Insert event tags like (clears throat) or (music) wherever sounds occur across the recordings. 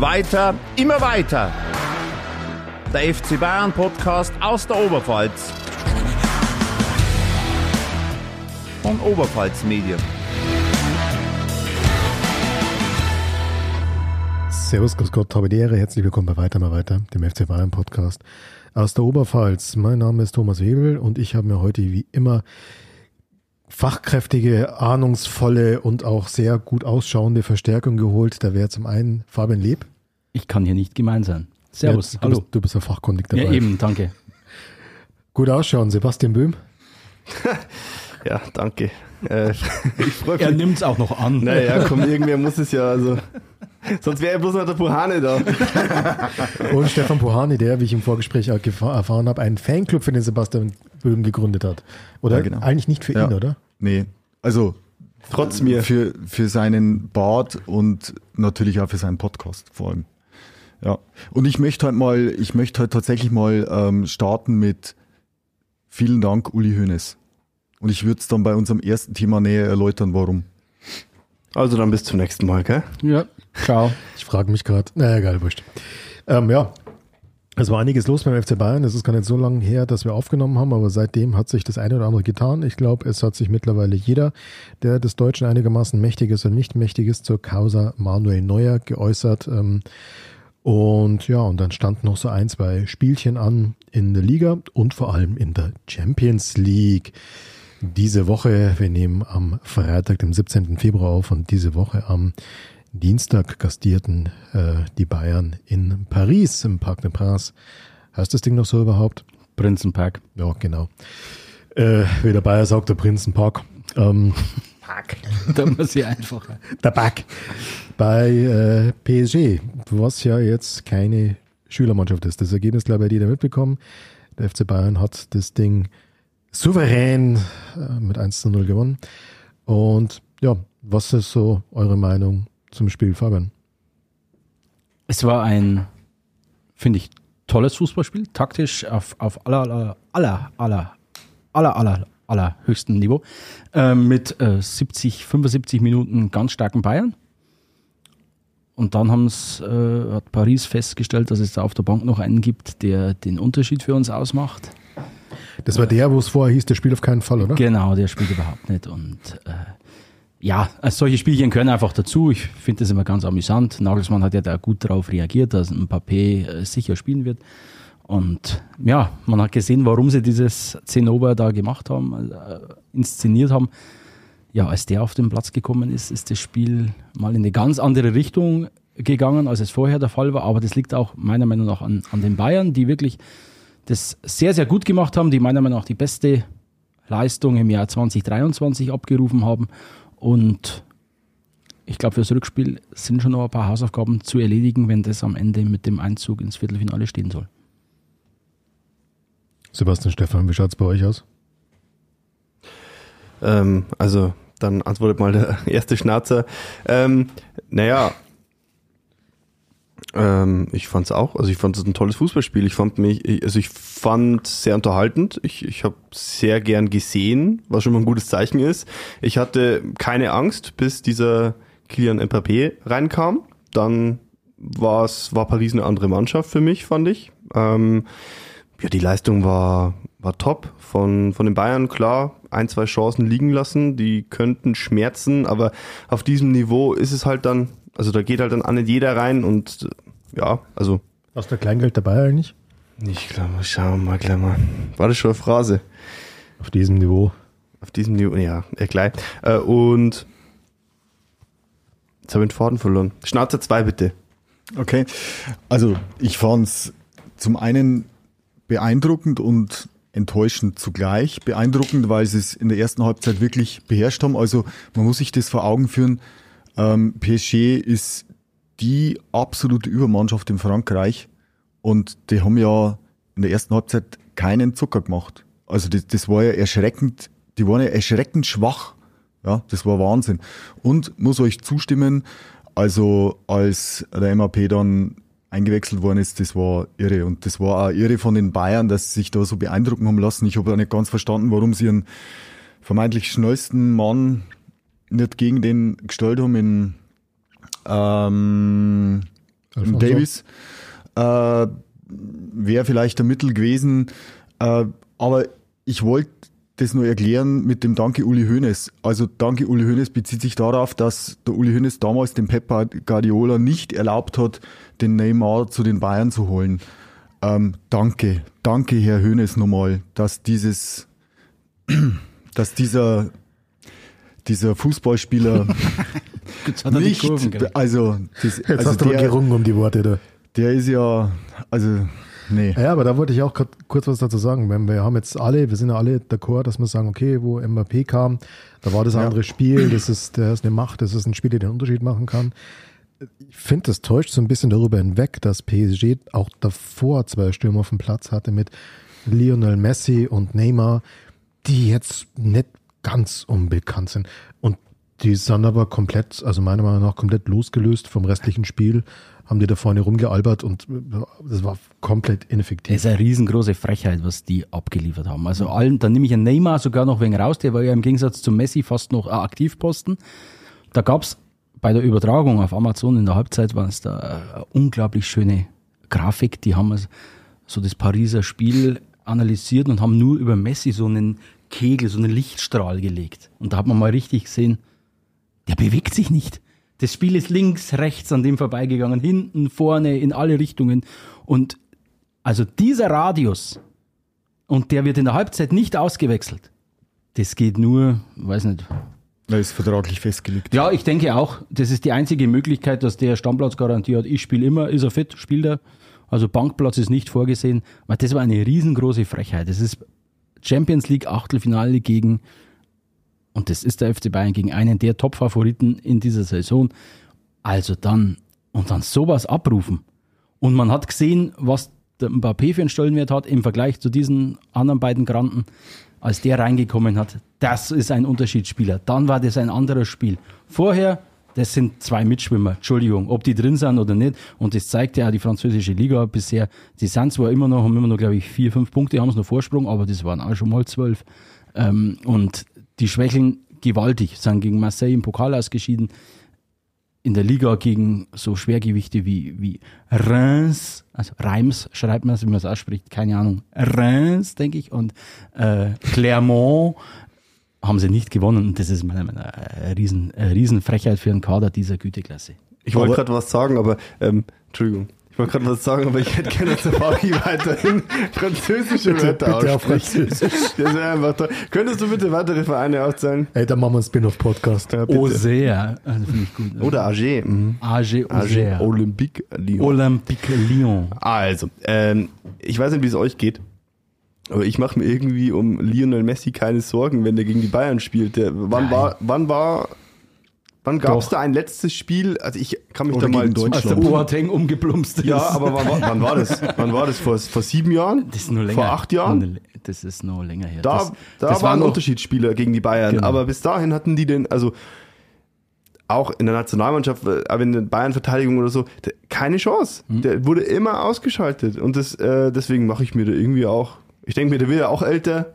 Weiter, immer weiter. Der FC Bayern Podcast aus der Oberpfalz. Von Oberpfalz Medien. Servus, Grüß Gott, habe die Ehre. Herzlich willkommen bei Weiter mal weiter, dem FC Bayern Podcast aus der Oberpfalz. Mein Name ist Thomas Webel und ich habe mir heute wie immer fachkräftige, ahnungsvolle und auch sehr gut ausschauende Verstärkung geholt. Da wäre zum einen Fabian Leb. Ich kann hier nicht gemein sein. Servus, ja, du hallo. Bist, du bist ja fachkundig dabei. Ja, eben, danke. Gut ausschauen, Sebastian Böhm. (laughs) ja, danke. Äh. Er nimmt es auch noch an. Naja, komm, irgendwer muss es ja, also. Sonst wäre ja bloß noch der Puhane da. (laughs) Und Stefan Puhane, der, wie ich im Vorgespräch erfahren habe, einen Fanclub für den Sebastian Böhm gegründet hat. Oder ja, genau. eigentlich nicht für ja. ihn, oder? Nee, also trotz mir. Für, für seinen Bart und natürlich auch für seinen Podcast vor allem. Ja. Und ich möchte halt mal, ich möchte halt tatsächlich mal ähm, starten mit vielen Dank, Uli Hoeneß. Und ich würde es dann bei unserem ersten Thema näher erläutern, warum. Also dann bis zum nächsten Mal, gell? Ja, ciao. (laughs) Ich frage mich gerade. Naja, egal, wurscht. Ähm, ja, es war einiges los beim FC Bayern. Es ist gar nicht so lange her, dass wir aufgenommen haben, aber seitdem hat sich das eine oder andere getan. Ich glaube, es hat sich mittlerweile jeder, der des Deutschen einigermaßen mächtig ist und nicht mächtig ist, zur Causa Manuel Neuer geäußert. Ähm, und ja, und dann standen noch so ein, zwei Spielchen an in der Liga und vor allem in der Champions League diese Woche. Wir nehmen am Freitag, dem 17. Februar auf und diese Woche am Dienstag gastierten äh, die Bayern in Paris im Parc des Princes. Heißt das Ding noch so überhaupt? Prinzenpark. Ja, genau. Äh, wie der Bayer sagt, der Prinzenpark. Ähm, Park. (laughs) da muss ich einfacher. Der Park. Bei äh, PSG, was ja jetzt keine Schülermannschaft ist. Das Ergebnis, glaube ich, hat jeder mitbekommen. Der FC Bayern hat das Ding souverän äh, mit 1 zu 0 gewonnen. Und ja, was ist so eure Meinung zum Spiel, Fabian? Es war ein, finde ich, tolles Fußballspiel, taktisch auf, auf aller, aller, aller, aller, aller, aller, höchstem Niveau. Äh, mit äh, 70, 75 Minuten ganz starken Bayern. Und dann äh, hat Paris festgestellt, dass es da auf der Bank noch einen gibt, der den Unterschied für uns ausmacht. Das war der, wo es vorher hieß, der spielt auf keinen Fall, oder? Genau, der spielt überhaupt nicht. Und äh, ja, also solche Spielchen können einfach dazu. Ich finde das immer ganz amüsant. Nagelsmann hat ja da gut darauf reagiert, dass ein Papé äh, sicher spielen wird. Und ja, man hat gesehen, warum sie dieses Zinnober da gemacht haben, äh, inszeniert haben. Ja, als der auf den Platz gekommen ist, ist das Spiel mal in eine ganz andere Richtung gegangen, als es vorher der Fall war. Aber das liegt auch meiner Meinung nach an, an den Bayern, die wirklich das sehr, sehr gut gemacht haben, die meiner Meinung nach die beste Leistung im Jahr 2023 abgerufen haben. Und ich glaube, für das Rückspiel sind schon noch ein paar Hausaufgaben zu erledigen, wenn das am Ende mit dem Einzug ins Viertelfinale stehen soll. Sebastian Stefan, wie schaut es bei euch aus? Ähm, also, dann antwortet mal der (laughs) erste Schnauzer. Ähm, naja, ähm, ich fand es auch, also ich fand es ein tolles Fußballspiel. Ich fand mich, also ich fand sehr unterhaltend. Ich, ich habe sehr gern gesehen, was schon mal ein gutes Zeichen ist. Ich hatte keine Angst, bis dieser Kilian Mbappé reinkam. Dann war's, war Paris eine andere Mannschaft für mich, fand ich. Ähm, ja, die Leistung war, war top von, von den Bayern, klar. Ein, zwei Chancen liegen lassen, die könnten schmerzen, aber auf diesem Niveau ist es halt dann also da geht halt dann auch nicht jeder rein und ja, also. Hast du Kleingeld dabei eigentlich? Ich glaube, schauen wir mal gleich mal. War das schon eine Phrase? Auf diesem Niveau. Auf diesem Niveau, ja, ja gleich. Äh, und jetzt habe ich den Faden verloren. Schnauzer 2 bitte. Okay, also ich fand es zum einen beeindruckend und enttäuschend zugleich. Beeindruckend, weil sie es in der ersten Halbzeit wirklich beherrscht haben. Also man muss sich das vor Augen führen. Ähm, PSG ist die absolute Übermannschaft in Frankreich und die haben ja in der ersten Halbzeit keinen Zucker gemacht. Also das, das war ja erschreckend, die waren ja erschreckend schwach. Ja, das war Wahnsinn. Und muss euch zustimmen, also als der MAP dann eingewechselt worden ist, das war irre. Und das war auch irre von den Bayern, dass sie sich da so beeindrucken haben lassen. Ich habe auch nicht ganz verstanden, warum sie ihren vermeintlich schnellsten Mann nicht gegen den gestellt haben in ähm. Davis äh, wäre vielleicht ein Mittel gewesen. Äh, aber ich wollte das nur erklären mit dem Danke Uli Hoeneß. Also Danke Uli Hoeneß bezieht sich darauf, dass der Uli Hoeneß damals dem Pep Guardiola nicht erlaubt hat, den Neymar zu den Bayern zu holen. Ähm, danke, danke Herr Hoeneß nochmal, dass dieses, (clears throat) dass dieser dieser Fußballspieler (laughs) Jetzt hat er die Kurven nicht, gekriegt. also, das, Jetzt also hast du der, gerungen um die Worte da. der ist ja, also, nee. Ja, aber da wollte ich auch kurz was dazu sagen. Wir haben jetzt alle, wir sind ja alle d'accord, dass wir sagen, okay, wo Mbappé kam, da war das Ja. andere Spiel, das ist, der ist eine Macht, das ist ein Spiel, der den Unterschied machen kann. Ich finde, das täuscht so ein bisschen darüber hinweg, dass PSG auch davor zwei Stürmer auf dem Platz hatte mit Lionel Messi und Neymar, die jetzt nicht ganz unbekannt sind. Und die sind aber komplett, also meiner Meinung nach komplett losgelöst vom restlichen Spiel, haben die da vorne rumgealbert und das war komplett Das ineffektiv. ist eine riesengroße Frechheit, was die abgeliefert haben. Also allen, dann nehme ich einen Neymar sogar noch wegen raus, der war ja im Gegensatz zu Messi fast noch Aktivposten. Da gab's bei der Übertragung auf Amazon in der Halbzeit war es da eine unglaublich schöne Grafik. Die haben also so das Pariser Spiel analysiert und haben nur über Messi so einen Kegel, so einen Lichtstrahl gelegt. Und da hat man mal richtig gesehen, der bewegt sich nicht. Das Spiel ist links, rechts an dem vorbeigegangen, hinten, vorne, in alle Richtungen. Und also dieser Radius, und der wird in der Halbzeit nicht ausgewechselt. Das geht nur, weiß nicht. Da ist vertraglich festgelegt. Ja, ich denke auch, das ist die einzige Möglichkeit, dass der Stammplatzgarantie hat. Ich spiele immer, ist er fit, spielt er. Also Bankplatz ist nicht vorgesehen. Weil das war eine riesengroße Frechheit. Das ist Champions League Achtelfinale gegen, und das ist der FC Bayern, gegen einen der Top-Favoriten in dieser Saison. Also dann, und dann sowas abrufen. Und man hat gesehen, was der Mbappé für einen Stellenwert hat im Vergleich zu diesen anderen beiden Granten, als der reingekommen hat. Das ist ein Unterschiedsspieler. Dann war das ein anderes Spiel. Vorher, das sind zwei Mitschwimmer. Entschuldigung, ob die drin sind oder nicht. Und das zeigt ja auch die französische Liga bisher. Die sind zwar immer noch, haben immer noch, glaube ich, vier, fünf Punkte, haben es noch Vorsprung, aber das waren auch schon mal zwölf. Ähm, und die schwächeln gewaltig, sind gegen Marseille im Pokal ausgeschieden in der Liga gegen so Schwergewichte wie, wie Reims, also Reims schreibt man es, wie man es ausspricht, keine Ahnung, Reims, denke ich, und äh, Clermont haben sie nicht gewonnen und das ist meiner Meinung nach eine riesen, eine riesen Frechheit für einen Kader dieser Güteklasse. Ich wollte gerade was sagen, aber ähm, Entschuldigung. Ich wollte gerade was sagen, aber ich hätte gerne, dass der Fabi (laughs) weiterhin französische Wörter bitte auf. Französisch. Das wäre einfach toll. Könntest du bitte weitere Vereine aufzählen? Ey, dann machen wir einen Spin-off-Podcast. Ja, bitte. Auxerre, also finde ich gut. Oder AG. Mhm. AG AG Auxerre. Olympique Lyon. Olympique Lyon. Also, ähm, ich weiß nicht, wie es euch geht. Aber ich mache mir irgendwie um Lionel Messi keine Sorgen, wenn der gegen die Bayern spielt. Der, wann Nein. war, wann war, wann gab es da ein letztes Spiel? Also ich kann mich Oder da mal gegen Deutschland. Als der Boateng umgeplumpst ist. Ja, aber wann, war- wann war das? (laughs) Wann war das? Vor, vor sieben Jahren? das ist nur länger. Vor acht Jahren? Das ist noch länger her. Da, das, da das war ein noch- Unterschiedsspieler gegen die Bayern. Genau. Aber bis dahin hatten die den, also auch in der Nationalmannschaft, äh, aber in der Bayern-Verteidigung oder so, keine Chance. Hm. Der wurde immer ausgeschaltet. Und das, äh, deswegen mache ich mir da irgendwie auch. Ich denke mir, der wird ja auch älter.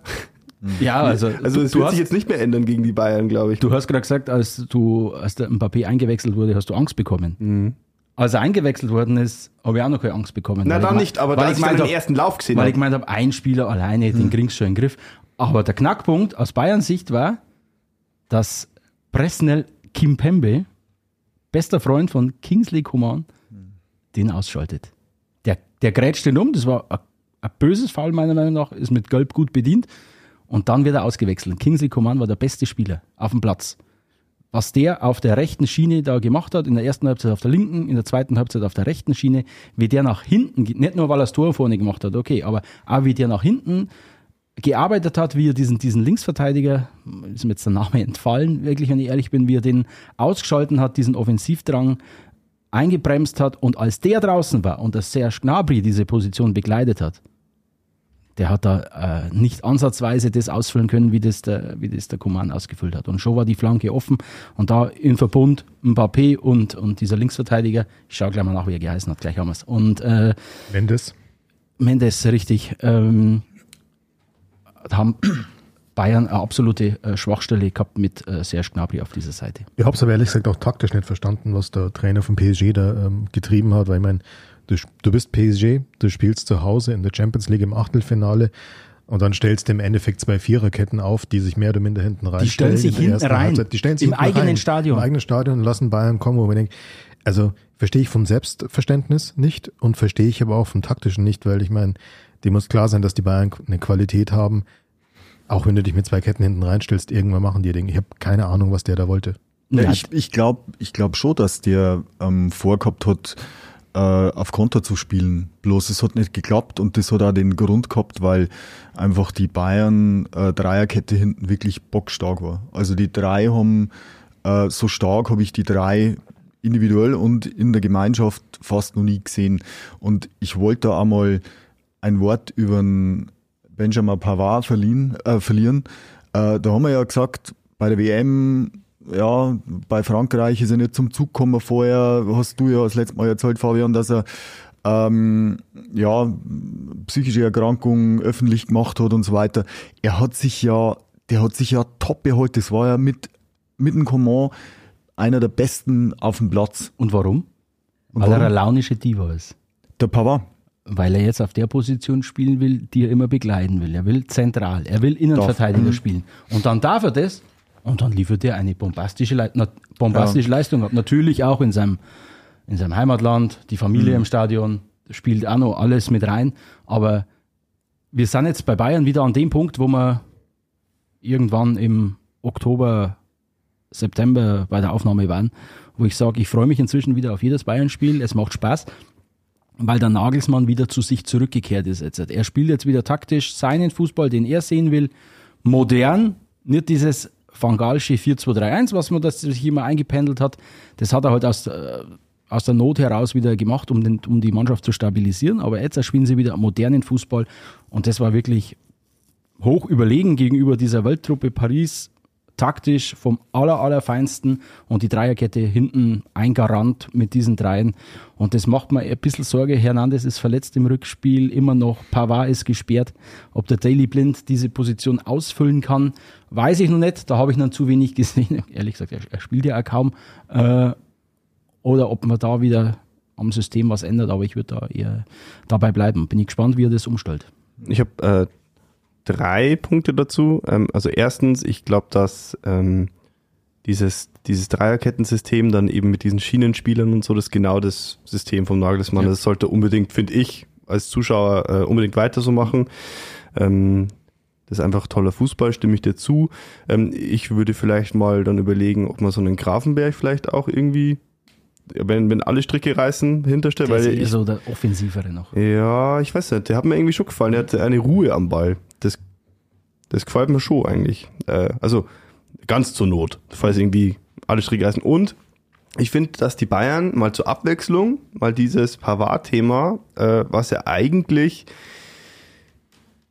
Ja, (laughs) also, Also es wird hast, sich jetzt nicht mehr ändern gegen die Bayern, glaube ich. Du hast gerade gesagt, als du, als der Mbappé eingewechselt wurde, hast du Angst bekommen. Als er eingewechselt worden ist, habe ich auch noch keine Angst bekommen. Na ich dann nicht, aber da ich ich hab- ersten Lauf gesehen Weil ich habe. gemeint habe, ein Spieler alleine, den kriegst du schon in den Griff. Aber der Knackpunkt aus Bayerns Sicht war, dass Presnel Kimpembe, bester Freund von Kingsley Coman, den ausschaltet. Der, der grätscht den um, das war ein, ein böses Fall meiner Meinung nach, ist mit Gelb gut bedient. Und dann wird er ausgewechselt. Kingsley Coman war der beste Spieler auf dem Platz. Was der auf der rechten Schiene da gemacht hat, in der ersten Halbzeit auf der linken, in der zweiten Halbzeit auf der rechten Schiene, wie der nach hinten, nicht nur weil er das Tor vorne gemacht hat, okay, aber auch wie der nach hinten gearbeitet hat, wie er diesen, diesen Linksverteidiger, ist mir jetzt der Name entfallen, wirklich, wenn ich ehrlich bin, wie er den ausgeschalten hat, diesen Offensivdrang eingebremst hat und als der draußen war und der Serge Gnabry diese Position begleitet hat, der hat da äh, nicht ansatzweise das ausfüllen können, wie das der, wie das der Coman ausgefüllt hat. Und schon war die Flanke offen und da im Verbund Mbappé und, und dieser Linksverteidiger, ich schaue gleich mal nach, wie er geheißen hat, gleich haben wir es. Und äh, Mendes. Mendes, richtig, ähm, haben Bayern eine absolute äh, Schwachstelle gehabt mit äh, Serge Gnabry auf dieser Seite. Ich habe es aber ehrlich gesagt auch taktisch nicht verstanden, was der Trainer von PSG da ähm, getrieben hat, weil ich meine, du, du bist PSG, du spielst zu Hause in der Champions League im Achtelfinale und dann stellst du im Endeffekt zwei Viererketten auf, die sich mehr oder minder hinten rein Die stellen sich hinten rein. Halbzeit. Die stellen sich Im hinten eigenen rein. Stadion. Im eigenen Stadion und lassen Bayern kommen, wo man denkt, also verstehe ich vom Selbstverständnis nicht und verstehe ich aber auch vom taktischen nicht, weil ich meine, dir muss klar sein, dass die Bayern eine Qualität haben, auch wenn du dich mit zwei Ketten hinten reinstellst, irgendwann machen die Dinge. Ich habe keine Ahnung, was der da wollte. Ja, ich ich glaube ich glaub schon, dass der ähm, vorgehabt hat, äh, auf Konter zu spielen. Bloß es hat nicht geklappt und das hat auch den Grund gehabt, weil einfach die Bayern äh, Dreierkette hinten wirklich bockstark war. Also die drei haben äh, so stark habe ich die drei individuell und in der Gemeinschaft fast noch nie gesehen. Und ich wollte da einmal ein Wort über den Benjamin Pavard verliehen, äh, verlieren. Äh, da haben wir ja gesagt, bei der WM, ja, bei Frankreich ist er nicht zum Zug gekommen. Vorher hast du ja das letzte Mal erzählt, Fabian, dass er ähm, ja, psychische Erkrankungen öffentlich gemacht hat und so weiter. Er hat sich ja, der hat sich ja top beholt. Das war ja mit, mit dem Coman einer der besten auf dem Platz. Und warum? Und Weil er warum? eine launische Diva ist. Der Pavard. Weil er jetzt auf der Position spielen will, die er immer begleiten will. Er will zentral, er will Innenverteidiger Mhm. spielen. Und dann darf er das und dann liefert er eine bombastische, na, bombastische Leistung ab. Natürlich auch in seinem, in seinem Heimatland, die Familie Mhm. im Stadion spielt auch noch alles mit rein. Aber wir sind jetzt bei Bayern wieder an dem Punkt, wo wir irgendwann im Oktober, September bei der Aufnahme waren, wo ich sage, ich freue mich inzwischen wieder auf jedes Bayern-Spiel, es macht Spaß, weil der Nagelsmann wieder zu sich zurückgekehrt ist. Jetzt. Er spielt jetzt wieder taktisch seinen Fußball, den er sehen will, modern, nicht dieses Fangalsche 4-2-3-1, was man das sich immer eingependelt hat. Das hat er halt aus, äh, aus der Not heraus wieder gemacht, um, den, um die Mannschaft zu stabilisieren. Aber jetzt spielen sie wieder modernen Fußball und das war wirklich hoch überlegen gegenüber dieser Welttruppe Paris, taktisch vom aller, allerfeinsten und die Dreierkette hinten ein Garant mit diesen dreien. Und das macht mir ein bisschen Sorge. Hernandez ist verletzt im Rückspiel, immer noch Pavard ist gesperrt. Ob der Daily Blind diese Position ausfüllen kann, weiß ich noch nicht. Da habe ich noch zu wenig (laughs) gesehen. Ehrlich gesagt, er, spielt ja auch kaum. Äh, oder ob man da wieder am System was ändert, aber ich würde da eher dabei bleiben. Bin ich gespannt, wie er das umstellt. Ich habe äh, drei Punkte dazu. Ähm, also erstens, ich glaube, dass ähm, dieses, dieses Dreierkettensystem dann eben mit diesen Schienenspielern und so, das ist genau das System vom Nagelsmann. Ja. Das sollte unbedingt, finde ich, als Zuschauer äh, unbedingt weiter so machen. Ähm, das ist einfach toller Fußball, stimme ich dir zu. Ähm, ich würde vielleicht mal dann überlegen, ob man so einen Grafenberg vielleicht auch irgendwie, wenn, wenn alle Stricke reißen, hinterstellt, Der ist weil eher ich, so der Offensivere noch. ja, ich weiß nicht, der hat mir irgendwie schon gefallen. Der hatte eine Ruhe am Ball. Das, das gefällt mir schon eigentlich. Äh, also ganz zur Not, falls irgendwie alle Stricke reißen. Und ich finde, dass die Bayern mal zur Abwechslung, mal dieses Pavard-Thema, äh, was ja eigentlich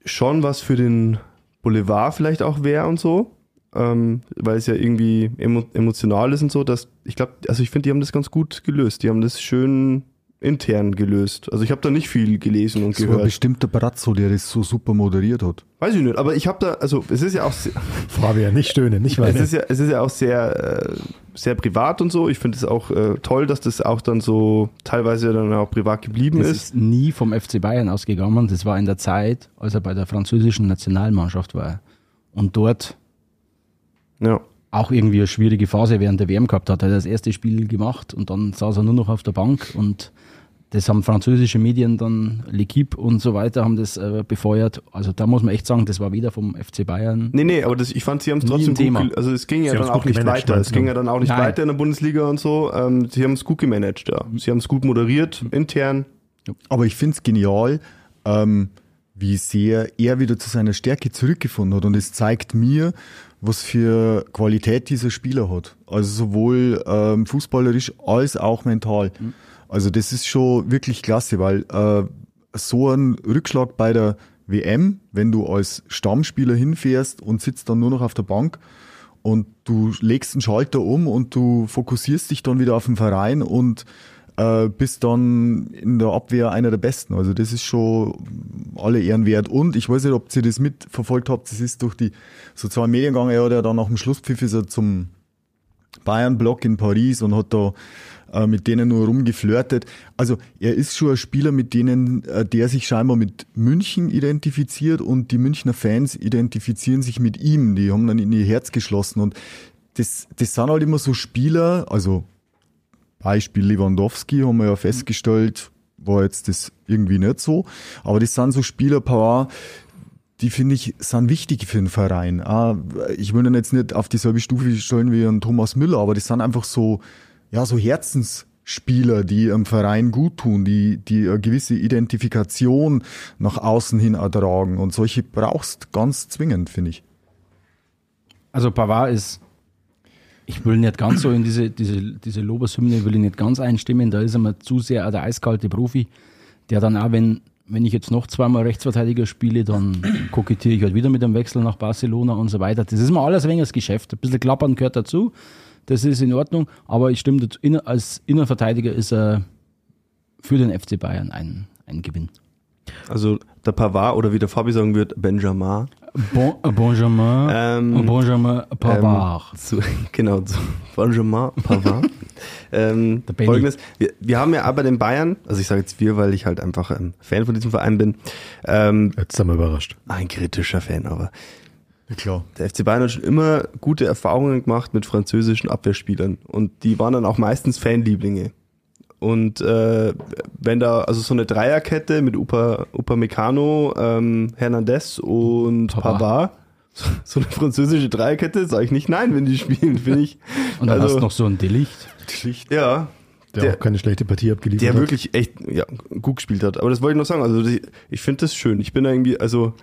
schon was für den Boulevard vielleicht auch wäre und so, ähm, weil es ja irgendwie emo emotional ist und so, dass ich glaube, also ich finde, die haben das ganz gut gelöst. Die haben das schön intern gelöst. Also ich habe da nicht viel gelesen und Das war gehört. bestimmt der Brazzo, der das so super moderiert hat. Weiß ich nicht, aber ich habe da, also es ist ja auch, sehr, (laughs) Fabian, nicht stöhnen, nicht es weinen. ist ja, es ist ja auch sehr, äh, sehr privat und so. Ich finde es auch äh, toll, dass das auch dann so teilweise dann auch privat geblieben Das ist. ist nie vom FC Bayern ausgegangen. Das war in der Zeit, als er bei der französischen Nationalmannschaft war. Und dort Ja. auch irgendwie eine schwierige Phase während der WM gehabt hat. Er hat das erste Spiel gemacht und dann saß er nur noch auf der Bank und das haben französische Medien dann, L'Equipe und so weiter, haben das äh, befeuert. Also da muss man echt sagen, das war weder vom FC Bayern. Nee, nee, aber das, ich fand, sie haben es trotzdem Thema. gut, also es ging ja Sie dann haben's auch nicht weiter. Es ging ja dann auch nicht Nein. weiter in der Bundesliga und so. Ähm, sie haben es gut gemanagt, ja. Sie haben es gut moderiert, intern. Aber ich finde es genial, ähm, wie sehr er wieder zu seiner Stärke zurückgefunden hat. Und es zeigt mir, was für Qualität dieser Spieler hat. Also sowohl ähm, fußballerisch als auch mental. Also das ist schon wirklich klasse, weil äh, so ein Rückschlag bei der WM, wenn du als Stammspieler hinfährst und sitzt dann nur noch auf der Bank und du legst einen Schalter um und du fokussierst dich dann wieder auf den Verein und äh, äh, bis dann in der Abwehr einer der Besten. Also das ist schon alle Ehren wert. Und ich weiß nicht, ob ihr das mitverfolgt habt, das ist durch die sozialen Medien gegangen, er hat ja dann nach dem Schlusspfiff ist er zum Bayern-Block in Paris und hat da äh, mit denen nur rumgeflirtet. Also er ist schon ein Spieler, mit denen, äh, der sich scheinbar mit München identifiziert und die Münchner Fans identifizieren sich mit ihm. Die haben dann in ihr Herz geschlossen und das, das sind halt immer so Spieler, also Beispiel Lewandowski haben wir ja festgestellt, war jetzt das irgendwie nicht so. Aber das sind so Spieler, Power, die finde ich, sind wichtig für den Verein. Ah, ich will ihn jetzt nicht auf dieselbe Stufe stellen wie ein Thomas Müller, aber das sind einfach so, ja, so Herzensspieler, die am Verein gut tun, die, die eine gewisse Identifikation nach außen hin ertragen. Und solche brauchst ganz zwingend, finde ich. Also Pavard ist, ich will nicht ganz so in diese, diese, diese Lobeshymne, will ich nicht ganz einstimmen, da ist er mir zu sehr der eiskalte Profi, der dann auch, wenn, wenn ich jetzt noch zweimal Rechtsverteidiger spiele, dann kokettiere ich halt wieder mit dem Wechsel nach Barcelona und so weiter. Das ist mir alles wenig das Geschäft. Ein bisschen klappern gehört dazu. Das ist in Ordnung. Aber ich stimme dazu, als Innenverteidiger ist er für den FC Bayern ein, ein Gewinn. Also der Pavard oder wie der Fabi sagen wird, Benjamin. Bon, Benjamin, Ähm, Benjamin Pavard. Ähm, zu, (laughs) genau, zu Benjamin Pavard. (laughs) ähm. Folgendes, wir, wir haben ja aber den Bayern, also ich sage jetzt wir, weil ich halt einfach ähm, Fan von diesem Verein bin, ähm, Jetzt sind wir überrascht. ein kritischer Fan, aber Ja, klar. der FC Bayern hat schon immer gute Erfahrungen gemacht mit französischen Abwehrspielern und die waren dann auch meistens Fanlieblinge. Und äh, wenn da, also so eine Dreierkette mit Upa, Upamecano, ähm, Hernandez und Pavard. Pavard, (laughs) so eine französische Dreierkette, sage ich nicht nein, wenn die spielen, finde ich. (laughs) Und dann also, hast du noch so einen Delicht. Schlicht. Ja, Der, Der- auch keine schlechte Partie abgeliefert der hat. wirklich echt ja, gut gespielt hat. Aber das wollte ich noch sagen. Also die, ich finde das schön. Ich bin da irgendwie, also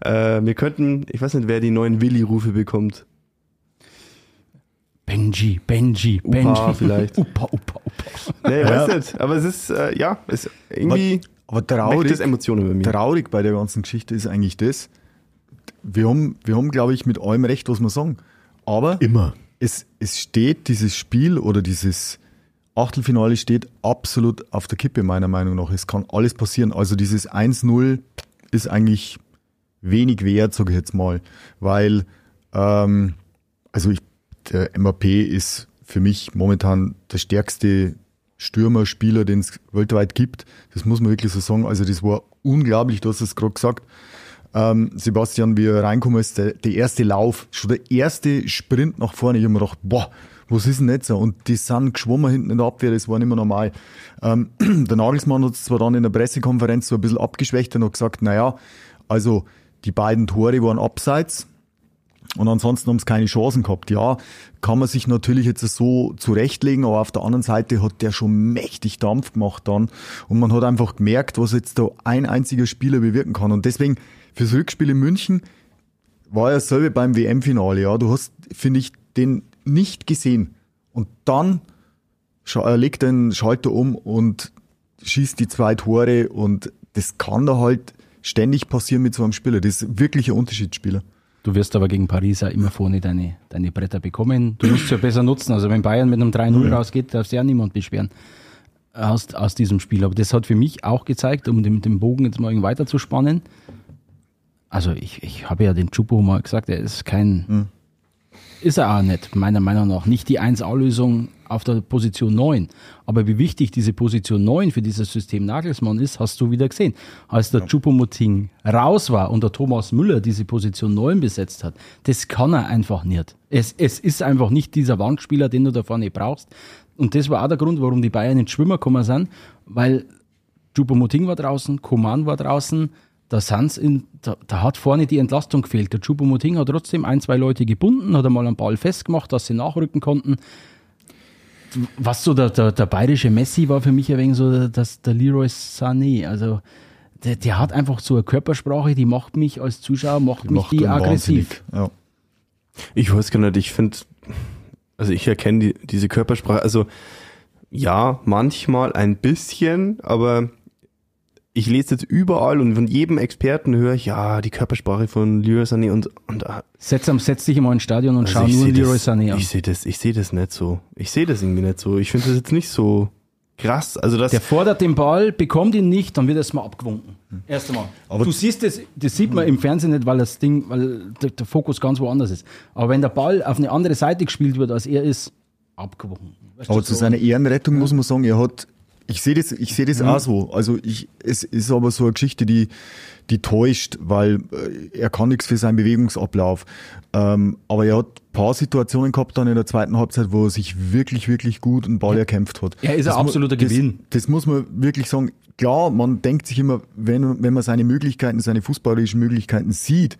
äh, wir könnten, ich weiß nicht, wer die neuen Willi-Rufe bekommt. Benji, Benji, Upa Benji. vielleicht. (laughs) Upa, Upa, Upa. Nee, ich weiß nicht. Aber es ist, äh, ja, es irgendwie Aber das traurig, Emotionen bei mir. traurig bei der ganzen Geschichte ist eigentlich das, wir haben, wir haben glaube ich, mit allem recht, was wir sagen. Aber Immer. es, es steht, dieses Spiel oder dieses Achtelfinale steht absolut auf der Kippe, meiner Meinung nach. Es kann alles passieren. Also dieses 1-0 ist eigentlich wenig wert, sage ich jetzt mal. Weil, ähm, also ich, der MAP ist für mich momentan der stärkste Stürmerspieler, den es weltweit gibt. Das muss man wirklich so sagen. Also das war unglaublich, du hast es gerade gesagt. Ähm, Sebastian, wie er reinkommen ist, der, der erste Lauf, schon der erste Sprint nach vorne. Ich habe mir gedacht, boah, was ist denn jetzt so? Und die sind geschwommen hinten in der Abwehr, das war nicht mehr normal. Ähm, (clears throat) der Nagelsmann hat es zwar dann in der Pressekonferenz so ein bisschen abgeschwächt und hat gesagt, naja, also die beiden Tore waren abseits. Und ansonsten haben sie keine Chancen gehabt. Ja, kann man sich natürlich jetzt so zurechtlegen, aber auf der anderen Seite hat der schon mächtig Dampf gemacht dann. Und man hat einfach gemerkt, was jetzt da ein einziger Spieler bewirken kann. Und deswegen, fürs Rückspiel in München war ja dasselbe beim WM-Finale. Ja, du hast, finde ich, den nicht gesehen. Und dann äh, legt er den Schalter um und schießt die zwei Tore. Und das kann da halt ständig passieren mit so einem Spieler. Das ist wirklich ein Unterschiedsspieler. Du wirst aber gegen Paris auch immer vorne deine, deine Bretter bekommen. Du musst es ja besser nutzen. Also wenn Bayern mit einem 3-0 rausgeht, darf sich ja niemand beschweren aus, aus diesem Spiel. Aber das hat für mich auch gezeigt, um den, den Bogen jetzt mal irgendwie weiter zu spannen. Also ich, ich habe ja den Chupo mal gesagt, er ist kein, ist er auch nicht, meiner Meinung nach. Nicht die 1A-Lösung auf der Position 9. Aber wie wichtig diese Position 9 für dieses System Nagelsmann ist, hast du wieder gesehen. Als der Choupo-Moting raus war und der Thomas Müller diese Position 9 besetzt hat, das kann er einfach nicht. Es, es ist einfach nicht dieser Wandspieler, den du da vorne brauchst. Und das war auch der Grund, warum die Bayern ins Schwimmer gekommen sind, weil Choupo-Moting war draußen, Koman war draußen, da, sind's in, da, da hat vorne die Entlastung gefehlt. Der Choupo-Moting hat trotzdem ein, zwei Leute gebunden, hat einmal einen Ball festgemacht, dass sie nachrücken konnten. Was so der, der, der bayerische Messi war für mich ein wenig so der, das, der Leroy Sané. Also der, der hat einfach so eine Körpersprache, die macht mich als Zuschauer, macht mich Macht die aggressiv. Ja. Ich weiß gar nicht, ich finde, also ich erkenne die, diese Körpersprache, also ja, manchmal ein bisschen, aber ich lese jetzt überall und von jedem Experten höre ich, ja, die Körpersprache von Leroy Sané und, und ah, Setz, am- setz dich immer ins Stadion und also schau nur Leroy Sané an. Ich sehe das, ich sehe das nicht so. Ich sehe das irgendwie nicht so. Ich finde das jetzt nicht so krass. Also das, Der fordert den Ball, bekommt ihn nicht, dann wird erstmal abgewunken. Erst einmal. Aber- du siehst das, das sieht man im Fernsehen nicht, weil das Ding, weil der, der Fokus ganz woanders ist. Aber wenn der Ball auf eine andere Seite gespielt wird, als er ist, abgewunken. Weißt Aber zu so- seiner Ehrenrettung muss man sagen, er hat, ich sehe das, ich sehe das auch so. Also ich, es ist aber so eine Geschichte, die, die täuscht, weil äh, er kann nichts für seinen Bewegungsablauf. Ähm, aber er hat ein paar Situationen gehabt dann in der zweiten Halbzeit, wo er sich wirklich, wirklich gut einen Ball erkämpft hat. Er ist ein Das mu- absoluter das, Gewinn. Das muss man wirklich sagen. Klar, man denkt sich immer, wenn, wenn man seine Möglichkeiten, seine fußballerischen Möglichkeiten sieht,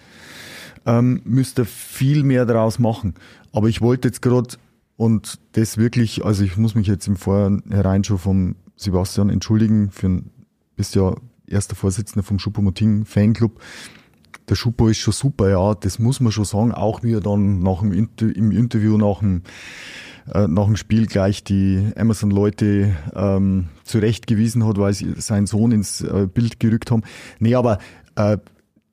ähm, müsste er viel mehr daraus machen. Aber ich wollte jetzt gerade und das wirklich, also ich muss mich jetzt im Vorhinein schon vom Sebastian entschuldigen, ein, bist ja erster Vorsitzender vom Schuppomoting Fanclub. Der Schuppo ist schon super, ja, das muss man schon sagen, auch wie er dann nach dem Inter im Interview nach dem, äh, nach dem Spiel gleich die Amazon-Leute ähm, zurechtgewiesen hat, weil sie seinen Sohn ins äh, Bild gerückt haben. Nee, aber äh,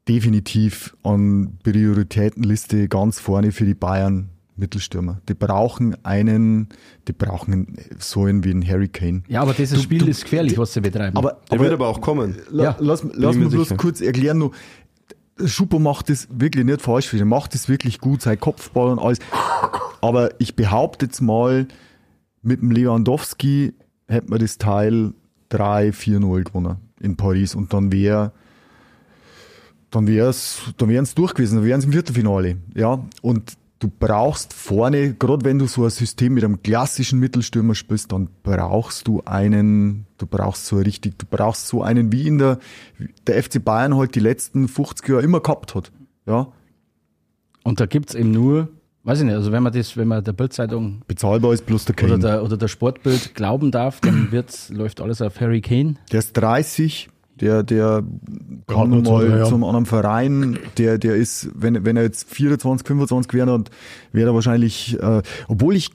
definitiv an Prioritätenliste ganz vorne für die Bayern Mittelstürmer. Die brauchen einen, die brauchen so einen wie einen Harry Kane. Ja, aber dieses Du- Spiel du- ist gefährlich, was sie betreiben. Aber, der wird aber auch kommen. La, Ja, lass lass mir mich bloß sicher. kurz erklären, nur, Schuppo macht das wirklich nicht falsch, er macht das wirklich gut, sein Kopfball und alles. Aber ich behaupte jetzt mal, mit dem Lewandowski hätte man das Teil 3-4-0 gewonnen in Paris und dann wäre dann wär's, dann wären es durch gewesen, dann wären es im Viertelfinale. Ja, und du brauchst vorne, gerade wenn du so ein System mit einem klassischen Mittelstürmer spielst, dann brauchst du einen, du brauchst so richtig, du brauchst so einen, wie in der, der FC Bayern halt die letzten 50 Jahre immer gehabt hat. Ja, Und da gibt's eben nur, weiß ich nicht, also wenn man das, wenn man der Bildzeitung bezahlbar ist plus der oder Kane. der, oder der Sportbild glauben darf, dann (clears throat) wird's, läuft alles auf Harry Kane. Der ist 30, der, der Ja, kann mal drei Jahre. zum anderen Verein, der, der ist, wenn, wenn er jetzt 24, 25 wäre, dann wäre er wahrscheinlich, äh, obwohl ich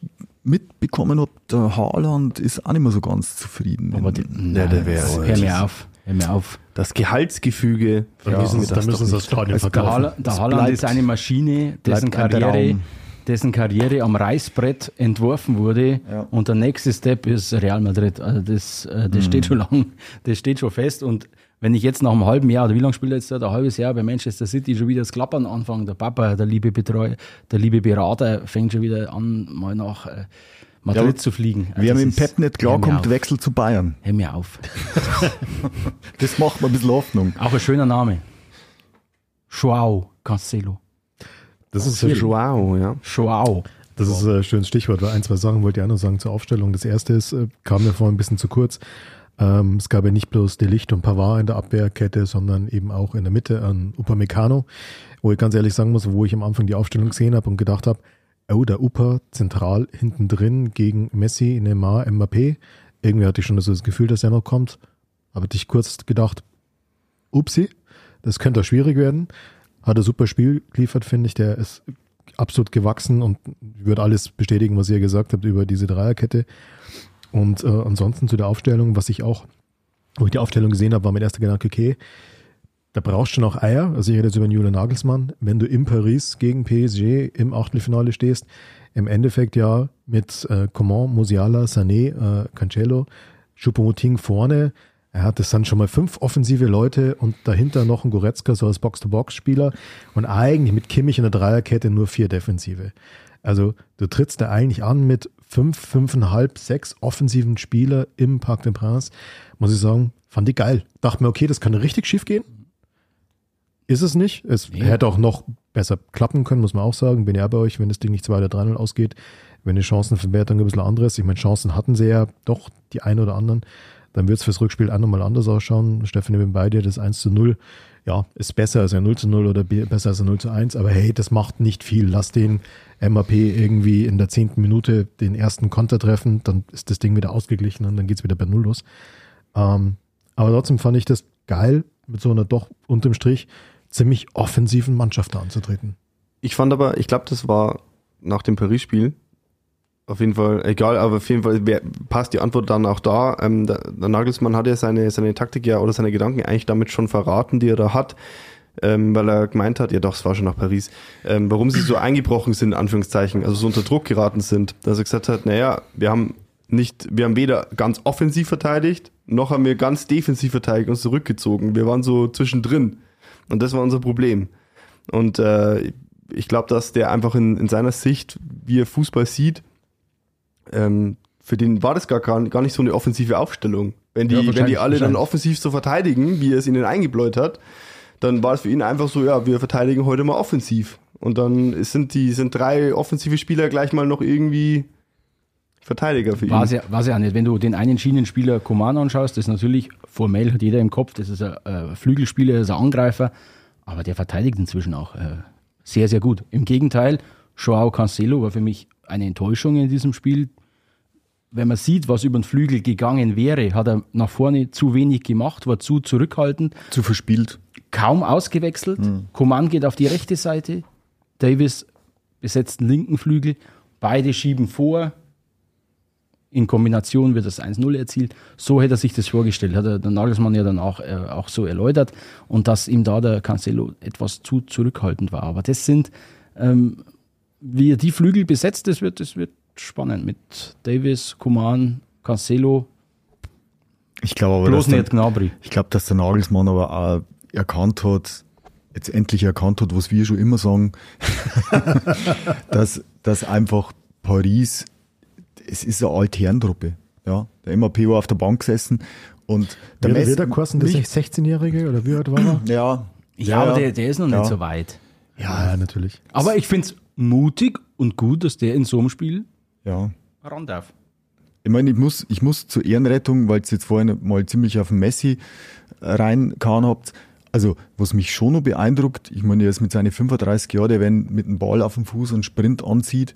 mitbekommen habe, der Haaland ist auch nicht mehr so ganz zufrieden. Aber die, Ja, der wär- hör mir auf, hör mir auf. Das Gehaltsgefüge. Dann müssen, das dann müssen sie das nicht. Stadion Der verkaufen. Haaland, der Haaland bleibt- ist eine Maschine, dessen ein Karriere, Traum. Dessen Karriere am Reißbrett entworfen wurde. Ja. Und der nächste Step ist Real Madrid. Also das, äh, das steht schon lang, das steht schon fest. Und wenn ich jetzt nach einem halben Jahr, oder wie lange spielt er jetzt da, ein halbes Jahr bei Manchester City schon wieder das Klappern anfangen, der Papa, der liebe Betreuer, der liebe Berater fängt schon wieder an, mal nach äh, Madrid Ja, zu fliegen. Also Wer mit dem Pep nicht klarkommt, wechselt zu Bayern. Hör mir auf. (laughs) Das macht mir ein bisschen Hoffnung. Auch ein schöner Name. Joao Cancelo. Das ist, ja schon- Wow, ja. Joao. das ist ein schönes Stichwort, weil ein, zwei Sachen wollte ich auch noch sagen zur Aufstellung. Das erste ist, äh, kam mir vorhin ein bisschen zu kurz. Ähm, es gab ja nicht bloß Delicht und Pavard in der Abwehrkette, sondern eben auch in der Mitte an Upamecano, wo ich ganz ehrlich sagen muss, wo ich am Anfang die Aufstellung gesehen habe und gedacht habe, oh, der Upa zentral hinten drin gegen Messi, Neymar, Mbappé. Irgendwie hatte ich schon so das Gefühl, dass er noch kommt. Aber hatte ich kurz gedacht, upsi, das könnte auch schwierig werden. Hat ein super Spiel geliefert, finde ich. Der ist absolut gewachsen und würde alles bestätigen, was ihr gesagt habt über diese Dreierkette. Und äh, ansonsten zu der Aufstellung, was ich auch, wo ich die Aufstellung gesehen habe, war mein erster Gedanke, okay, da brauchst du noch Eier. Also ich rede jetzt über Julian Nagelsmann. Wenn du in Paris gegen PSG im Achtelfinale stehst, im Endeffekt ja mit äh, Coman, Musiala, Sané, äh, Cancelo, Choupo-Moting vorne. Er hat es dann schon mal fünf offensive Leute und dahinter noch ein Goretzka, so als Box-to-Box-Spieler und eigentlich mit Kimmich in der Dreierkette nur vier Defensive. Also du trittst da eigentlich an mit fünf, fünfeinhalb, sechs offensiven Spieler im Parc des Princes. Muss ich sagen, fand ich geil. Dachte mir, okay, das kann richtig schief gehen. Ist es nicht. Es Nee. hätte auch noch besser klappen können, muss man auch sagen. Bin ja bei euch, wenn das Ding nicht 2 oder 3-0 ausgeht. Wenn die Chancenverwertung ein bisschen anderes. Ich meine, Chancen hatten sie ja doch, die ein oder anderen. Dann wird es fürs Rückspiel auch nochmal anders ausschauen. Stefan, ich bin bei dir, das 1 zu 0. Ja, ist besser als ein 0 zu 0 oder be- besser als ein 0 zu 1. Aber hey, das macht nicht viel. Lass den MAP irgendwie in der zehnten Minute den ersten Konter treffen. Dann ist das Ding wieder ausgeglichen und dann geht's wieder bei Null los. Ähm, aber trotzdem fand ich das geil, mit so einer doch unterm Strich ziemlich offensiven Mannschaft da anzutreten. Ich fand aber, ich glaube, das war nach dem Paris-Spiel. Auf jeden Fall, egal, aber auf jeden Fall passt die Antwort dann auch da. Ähm, der, der Nagelsmann hat ja seine, seine Taktik ja oder seine Gedanken eigentlich damit schon verraten, die er da hat, ähm, weil er gemeint hat, ja doch, es war schon nach Paris, ähm, warum sie so eingebrochen sind, in Anführungszeichen, also so unter Druck geraten sind, dass er gesagt hat, naja, wir haben nicht, wir haben weder ganz offensiv verteidigt, noch haben wir ganz defensiv verteidigt und zurückgezogen. Wir waren so zwischendrin. Und das war unser Problem. Und äh, ich glaube, dass der einfach in, in seiner Sicht, wie er Fußball sieht, ähm, für den war das gar, gar nicht so eine offensive Aufstellung. Wenn die, Ja, wenn die alle dann offensiv so verteidigen, wie er es ihnen eingebläut hat, dann war es für ihn einfach so, ja, wir verteidigen heute mal offensiv. Und dann sind die, sind drei offensive Spieler gleich mal noch irgendwie Verteidiger für ihn. War es ja, war's ja auch nicht. Wenn du den einen Schienenspieler Coman anschaust, das ist natürlich formell, hat jeder im Kopf, das ist ein äh, Flügelspieler, das ist ein Angreifer, aber der verteidigt inzwischen auch äh, sehr, sehr gut. Im Gegenteil, Joao Cancelo war für mich eine Enttäuschung in diesem Spiel. Wenn man sieht, was über den Flügel gegangen wäre, hat er nach vorne zu wenig gemacht, war zu zurückhaltend, Zu verspielt. kaum ausgewechselt. Coman geht auf die rechte Seite, Davis besetzt den linken Flügel, beide schieben vor. In Kombination wird das 1-0 erzielt. So hätte er sich das vorgestellt, hat er der Nagelsmann ja dann auch, äh, auch so erläutert. Und dass ihm da der Cancelo etwas zu zurückhaltend war. Aber das sind, ähm, wie er die Flügel besetzt, das wird, das wird spannend mit Davis, Coman, Cancelo, Ich glaube aber, bloß dass der, nicht Gnabry. ich glaube, dass der Nagelsmann aber auch erkannt hat, jetzt endlich erkannt hat, was wir schon immer sagen, (laughs) dass, dass einfach Paris, es ist eine Altherrentruppe. Ja, der MAP war auf der Bank gesessen und der Messi- wer der nicht- ist 16-Jährige oder wie alt war er? Ja, Ja, aber der, der ist noch Ja. nicht so weit. Ja, natürlich. Aber ich finde es mutig und gut, dass der in so einem Spiel ja. ran darf. Ich meine, ich muss, ich muss zur Ehrenrettung, weil ihr jetzt vorhin mal ziemlich auf den Messi reingehauen habt. Also, was mich schon noch beeindruckt, ich meine, er ist mit seinen 35 Jahren, der wenn mit dem Ball auf dem Fuß einen Sprint anzieht,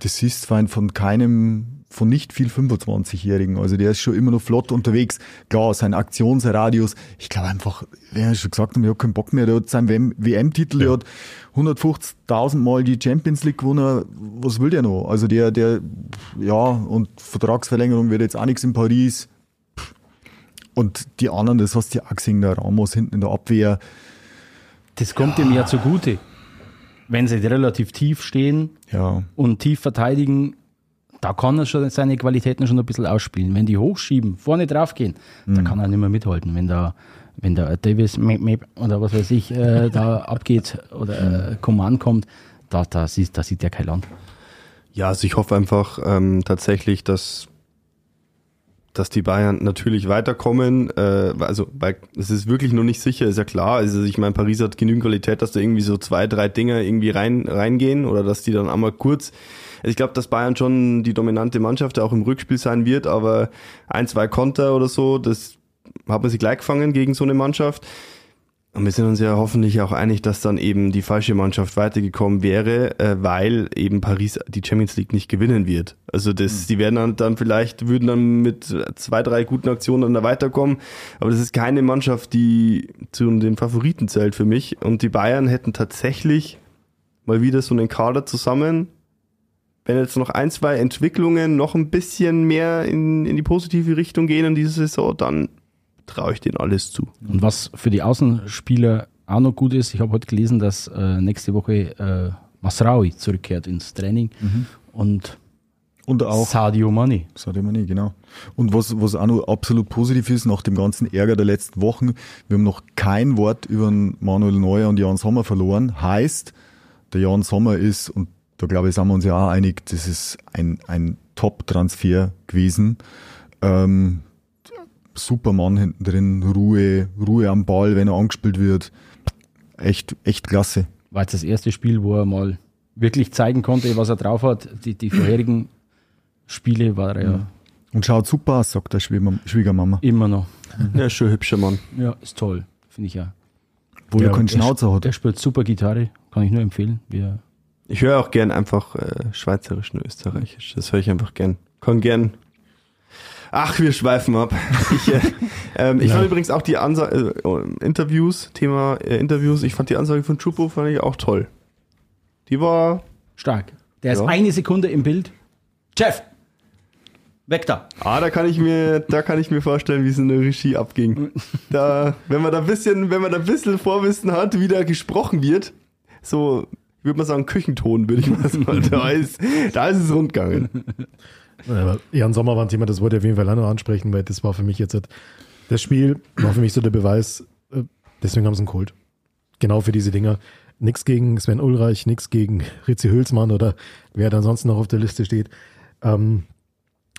das ist fein von keinem, von nicht viel 25-Jährigen. Also der ist schon immer noch flott unterwegs. Klar, sein Aktionsradius, ich glaube einfach, wer hat schon gesagt, hat, er hat keinen Bock mehr, der hat seinen WM-Titel, der hat 150.000 Mal die Champions League gewonnen, was will der noch? Also der, der, ja, und Vertragsverlängerung wird jetzt auch nichts in Paris. Und die anderen, das hast du ja auch gesehen, der Ramos hinten in der Abwehr. Das kommt ihm ja zugute. Wenn sie relativ tief stehen Ja, und tief verteidigen, da kann er schon seine Qualitäten schon ein bisschen ausspielen. Wenn die hochschieben, vorne draufgehen, da kann er nicht mehr mithalten. Wenn da, wenn da Davis oder was weiß ich äh, (laughs) da abgeht oder äh, Command kommt, da, da, sieht, da sieht der kein Land. Ja, also ich hoffe einfach ähm, tatsächlich, dass, dass die Bayern natürlich weiterkommen. Äh, also, weil es ist wirklich noch nicht sicher, ist ja klar. Also ich meine, Paris hat genügend Qualität, dass da irgendwie so zwei, drei Dinger irgendwie rein reingehen oder dass die dann einmal kurz. Also ich glaube, dass Bayern schon die dominante Mannschaft auch im Rückspiel sein wird, aber ein, zwei Konter oder so, das hat man sich gleich gefangen gegen so eine Mannschaft. Und wir sind uns ja hoffentlich auch einig, dass dann eben die falsche Mannschaft weitergekommen wäre, äh, weil eben Paris die Champions League nicht gewinnen wird. Also das, die werden dann, dann vielleicht, würden dann mit zwei, drei guten Aktionen dann da weiterkommen. Aber das ist keine Mannschaft, die zu den Favoriten zählt für mich. Und die Bayern hätten tatsächlich mal wieder so einen Kader zusammen. Wenn jetzt noch ein, zwei Entwicklungen noch ein bisschen mehr in, in die positive Richtung gehen in dieser Saison, dann traue ich denen alles zu. Und was für die Außenspieler auch noch gut ist, ich habe heute gelesen, dass äh, nächste Woche äh, Masraoui zurückkehrt ins Training und und auch Sadio Mane. Sadio Mane, genau. Und was, was auch noch absolut positiv ist, nach dem ganzen Ärger der letzten Wochen, wir haben noch kein Wort über Manuel Neuer und Jan Sommer verloren. Heißt, der Jan Sommer ist, und da glaube ich, sind wir uns ja auch einig, das ist ein, ein Top-Transfer gewesen. Ähm, super Mann hinten drin, Ruhe, Ruhe am Ball, wenn er angespielt wird. Echt, echt klasse. War jetzt das erste Spiel, wo er mal wirklich zeigen konnte, was er drauf hat. Die, die vorherigen Spiele war er ja Und schaut super aus, sagt der Schwiegermam- Schwiegermama. immer noch. Ja, ist schon ein hübscher Mann. Ja, ist toll, finde ich ja. Wo er keinen Schnauzer hat. Der spielt super Gitarre, kann ich nur empfehlen. Wir, Ich höre auch gern einfach äh, Schweizerisch und Österreichisch. Das höre ich einfach gern. Kann gern. Ach, wir schweifen ab. Ich, äh, ähm, ich Ja. fand übrigens auch die Ansage, äh, Interviews, Thema äh, Interviews, ich fand die Ansage von Chupo fand ich auch toll. Die war, stark. Der ist Ja. eine Sekunde im Bild. Jeff! Weg da! ah, da kann ich mir, da kann ich mir vorstellen, wie es in der Regie abging. Da, wenn man da ein bisschen, wenn man da ein bisschen Vorwissen hat, wie da gesprochen wird, so, würde mal sagen, Küchenton, würde ich mal sagen, da ist, da ist es rundgegangen. Jan Sommer war ein Thema, das wollte ich auf jeden Fall auch noch ansprechen, weil das war für mich jetzt halt- das Spiel, war für mich so der Beweis, äh, deswegen haben sie ihn geholt. Genau für diese Dinger. Nix gegen Sven Ulreich, nix gegen Ritzi Hülsmann oder wer da ansonsten noch auf der Liste steht. Ähm,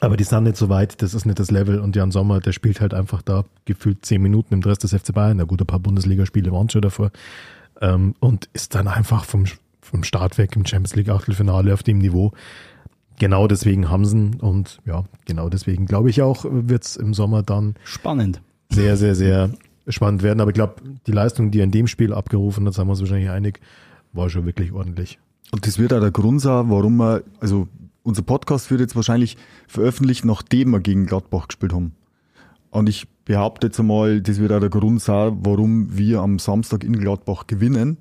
aber die sind nicht so weit, das ist nicht das Level. Und Jan Sommer, der spielt halt einfach da gefühlt zehn Minuten im Dress des FC Bayern. Na gut, ein paar Bundesligaspiele waren schon davor. Ähm, und ist dann einfach vom, vom Start weg im Champions League Achtelfinale auf dem Niveau. Genau deswegen haben sie ihn. Und ja, genau deswegen glaube ich auch, wird es im Sommer dann Spannend. sehr, sehr, sehr spannend werden. Aber ich glaube, die Leistung, die er in dem Spiel abgerufen hat, sind wir uns wahrscheinlich einig, war schon wirklich ordentlich. Und das wird auch der Grund sein, warum wir, also unser Podcast wird jetzt wahrscheinlich veröffentlicht, nachdem wir gegen Gladbach gespielt haben. Und ich behaupte jetzt einmal, das wird auch der Grund sein, warum wir am Samstag in Gladbach gewinnen.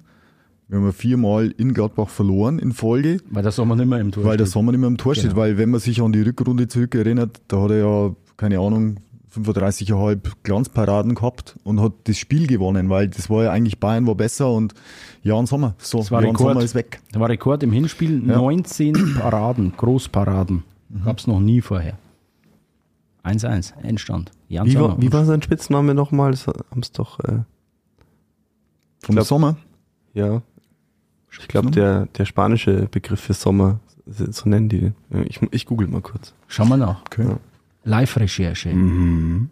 Wir haben ja viermal in Gladbach verloren in Folge, Weil das soll man nicht mehr im Tor weil der steht. Sommer nicht mehr im Tor steht. Genau. Weil wenn man sich an die Rückrunde zurückerinnert, da hat er ja, keine Ahnung, 35,5 Glanzparaden gehabt und hat das Spiel gewonnen, weil das war ja eigentlich Bayern war besser und Jan Sommer, so, Das war Jan Rekord. Sommer ist weg. Da war Rekord im Hinspiel, 19 (clears throat) Paraden, Großparaden. Mhm. Gab es noch nie vorher. 1-1, Endstand. Jan Wie Sommer. war, wie war sein Spitzname nochmal? Das haben es doch, äh, Vom glaub- Sommer. ja. Ich glaube, der, der spanische Begriff für Sommer, so nennen die den. Ich, ich google mal kurz. Schauen wir nach. Okay. Ja. Live-Recherche. Mhm.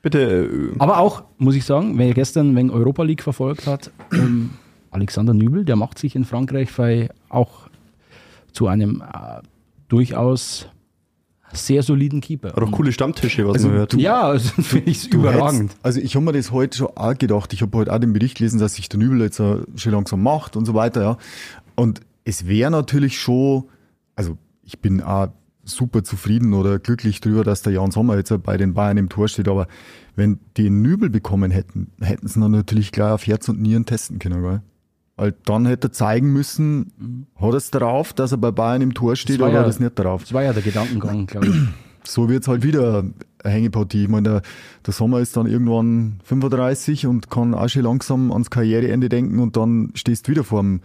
Bitte, äh, Aber auch, muss ich sagen, wer gestern wegen Europa League verfolgt hat, (clears throat) ähm, Alexander Nübel, der macht sich in Frankreich bei auch zu einem äh, durchaus sehr soliden Keeper. hat auch coole Stammtische, was Also man hört. Ja, also finde ich Du überragend. Hättest, also ich habe mir das heute schon auch gedacht. Ich habe heute auch den Bericht gelesen, dass sich der Nübel jetzt schon langsam macht und so weiter. Ja. Und es wäre natürlich schon, also ich bin auch super zufrieden oder glücklich drüber, dass der Jan Sommer jetzt bei den Bayern im Tor steht. Aber wenn die einen Nübel bekommen hätten, hätten sie dann natürlich gleich auf Herz und Nieren testen können. Gell? Weil dann hätte er zeigen müssen, hat er es drauf, dass er bei Bayern im Tor steht oder ja- hat er es nicht drauf. Das war ja der Gedankengang, glaube ich. so wird's halt wieder eine Hängepartie. Ich meine, der, der Sommer ist dann irgendwann 35 und kann auch schon langsam ans Karriereende denken und dann stehst du wieder vorm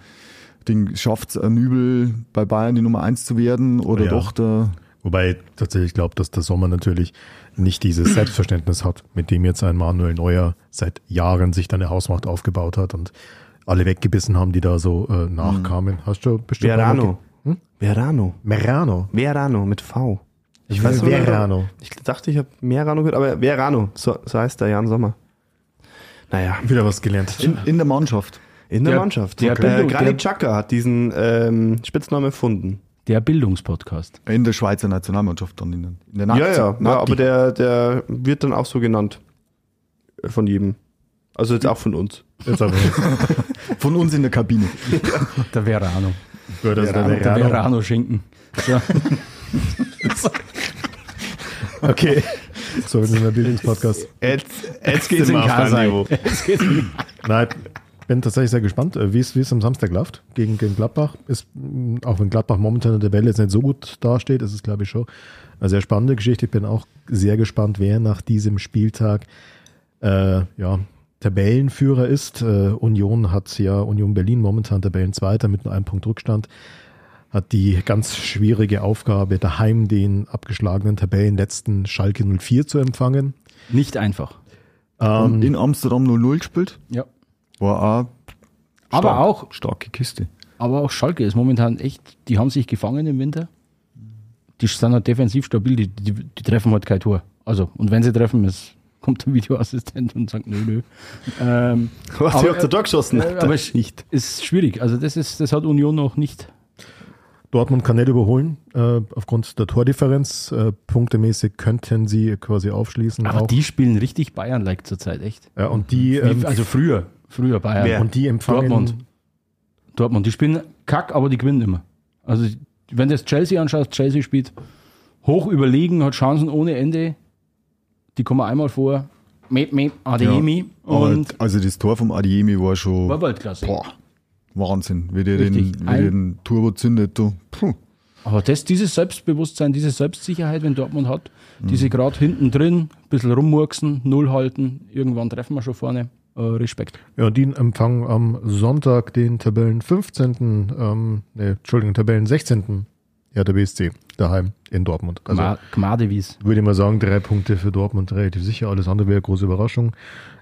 Ding. Schafft's ein Übel bei Bayern die Nummer eins zu werden oder Ja. doch der, Wobei ich tatsächlich glaube, dass der Sommer natürlich nicht dieses Selbstverständnis hat, mit dem jetzt ein Manuel Neuer seit Jahren sich dann eine Hausmacht aufgebaut hat und alle weggebissen haben, die da so äh, nachkamen. Hast du bestimmt Verano. Hm? Verano. Merano. Verano mit V. Ich weiß sogar- Verano. Ich dachte, ich habe Merano gehört, aber Verano, so, so heißt der Jan Sommer. Naja, Wieder was gelernt. in, in der Mannschaft. in der, Der- Mannschaft. der äh, Bildung- Granit der- Xhaka hat diesen ähm, Spitznamen erfunden. Der Bildungspodcast. In der Schweizer Nationalmannschaft dann in, der- in der Ja, ja, ja, aber der, der wird dann auch so genannt. Äh, Von jedem. Also jetzt auch von uns. Jetzt aber (laughs) Von uns in der Kabine. (laughs) Der Verano. gut, also der Der Verano. Verano-Schinken. Ja. (laughs) Okay. So, wir sind ein Bildungspodcast. Jetzt, jetzt geht's in Kasai. Nein, ich bin tatsächlich sehr gespannt, äh, wie es wie es am Samstag läuft gegen, gegen Gladbach. Ist, auch wenn Gladbach momentan in der Tabelle jetzt nicht so gut dasteht, ist es, glaube ich, schon eine sehr spannende Geschichte. Ich bin auch sehr gespannt, wer nach diesem Spieltag äh, ja, Tabellenführer ist. Äh, Union hat ja, Union Berlin momentan Tabellenzweiter mit nur einem Punkt Rückstand. Hat die ganz schwierige Aufgabe, daheim den abgeschlagenen Tabellenletzten Schalke 04 zu empfangen. Nicht einfach. Und in Amsterdam 0-0 gespielt. Ja. War auch Aber stark, auch, starke Kiste. aber auch Schalke ist momentan echt, die haben sich gefangen im Winter. Die sind halt defensiv stabil, die, die, die treffen halt kein Tor. Also, und wenn sie treffen, es kommt der Videoassistent und sagt, nö, nö. Ähm, (laughs) Was Aber, zu Tor geschossen? äh, aber es (laughs) nicht. ist schwierig. Also, das ist, das hat Union noch nicht. Dortmund kann nicht überholen, äh, aufgrund der Tordifferenz. Äh, punktemäßig könnten sie quasi aufschließen. Aber auch. die spielen richtig Bayern-like zurzeit, echt. ja, und die, ähm, also früher, früher Bayern. Wer? und die empfangen. Dortmund. Dortmund, die spielen kack, aber die gewinnen immer. Also, wenn du das Chelsea anschaust, Chelsea spielt hoch überlegen, hat Chancen ohne Ende. Die kommen einmal vor. Mep, mep, Adeyemi. Aber Und also das Tor vom Adiemi war schon war Weltklasse. boah, Wahnsinn, wie der Richtig. den, wie der Ein- den Turbo zündet. Du. Puh. Aber das, dieses Selbstbewusstsein, diese Selbstsicherheit, wenn Dortmund hat, diese gerade hinten drin, ein bisschen rummurksen, null halten, irgendwann treffen wir schon vorne. Äh, Respekt. Ja, die empfangen am Sonntag den Tabellen 15. Ähm, nee, Entschuldigung, Tabellen 16. Hertha BSC, daheim in Dortmund. Also Gma- Gmadewies. würde ich mal sagen, drei Punkte für Dortmund relativ sicher. Alles andere wäre eine große Überraschung.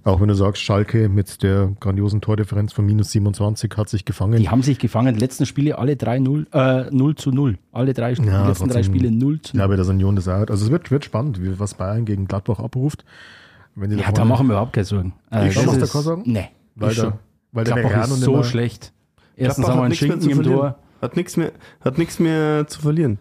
Auch wenn du sagst, Schalke mit der grandiosen Tordifferenz von minus 27 hat sich gefangen. Die haben sich gefangen. Die letzten Spiele alle 3-0, äh, 0 zu 0. Alle drei, die Ja, letzten drei Spiele 0 zu Ich 0. glaube, dass Union das auch. Also es wird, wird spannend, wie, was Bayern gegen Gladbach abruft. Wenn die Ja, da machen wir überhaupt keine Sorgen. Äh, Ich du ist- keine Sorgen? Nee. weil, der, weil der Gladbach Verano ist so schlecht. Erstens Gladbach haben wir einen Schinken im. Tor. Hat nichts mehr, hat nichts mehr zu verlieren.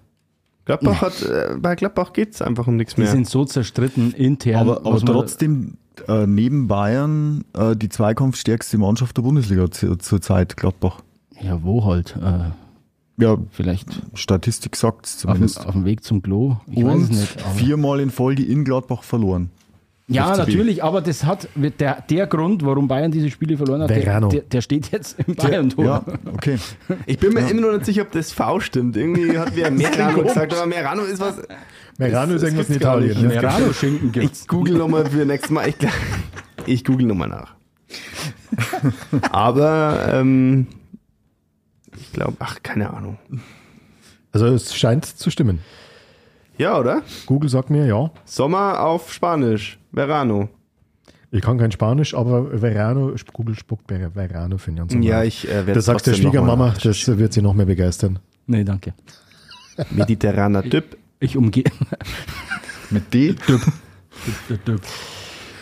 Gladbach hat, äh, bei Gladbach geht's einfach um nichts Die mehr. sind so zerstritten intern. Aber, aber trotzdem äh, neben Bayern äh, die zweikampfstärkste Mannschaft der Bundesliga zu- zurzeit, Gladbach. Ja, wo halt? Äh, Ja, vielleicht Statistik sagt es auf dem, zumindest. auf dem Weg zum Klo. Ich weiß Und es nicht. aber- viermal in Folge in Gladbach verloren. Ja, FCB. natürlich, aber das hat der, der Grund, warum Bayern diese Spiele verloren hat, der, der, der steht jetzt im Bayern-Tor. Ja, okay. Ich bin mir immer noch nicht sicher, ob das V stimmt. Irgendwie hat wer Merano gesagt, aber Merano ist was. Merano ist irgendwas in Italien. nicht. Ne? Merano-Schinken gibt's. Ich google nochmal für nächstes Mal. Ich, (laughs) ich google nochmal nach. (laughs) Aber ähm, ich glaube, ach, keine Ahnung. Also es scheint zu stimmen. Ja, oder? Google sagt mir ja. Sommer auf Spanisch. Verano. Ich kann kein Spanisch, aber Verano, Google spuckt Ver- Verano für Jan Sommer. Ja, ich äh, werde Das sagt der mal Schwiegermama, das wird sie noch mehr begeistern. Nee, danke. (laughs) Mediterraner Typ. Ich umgehe. (laughs) Mit D.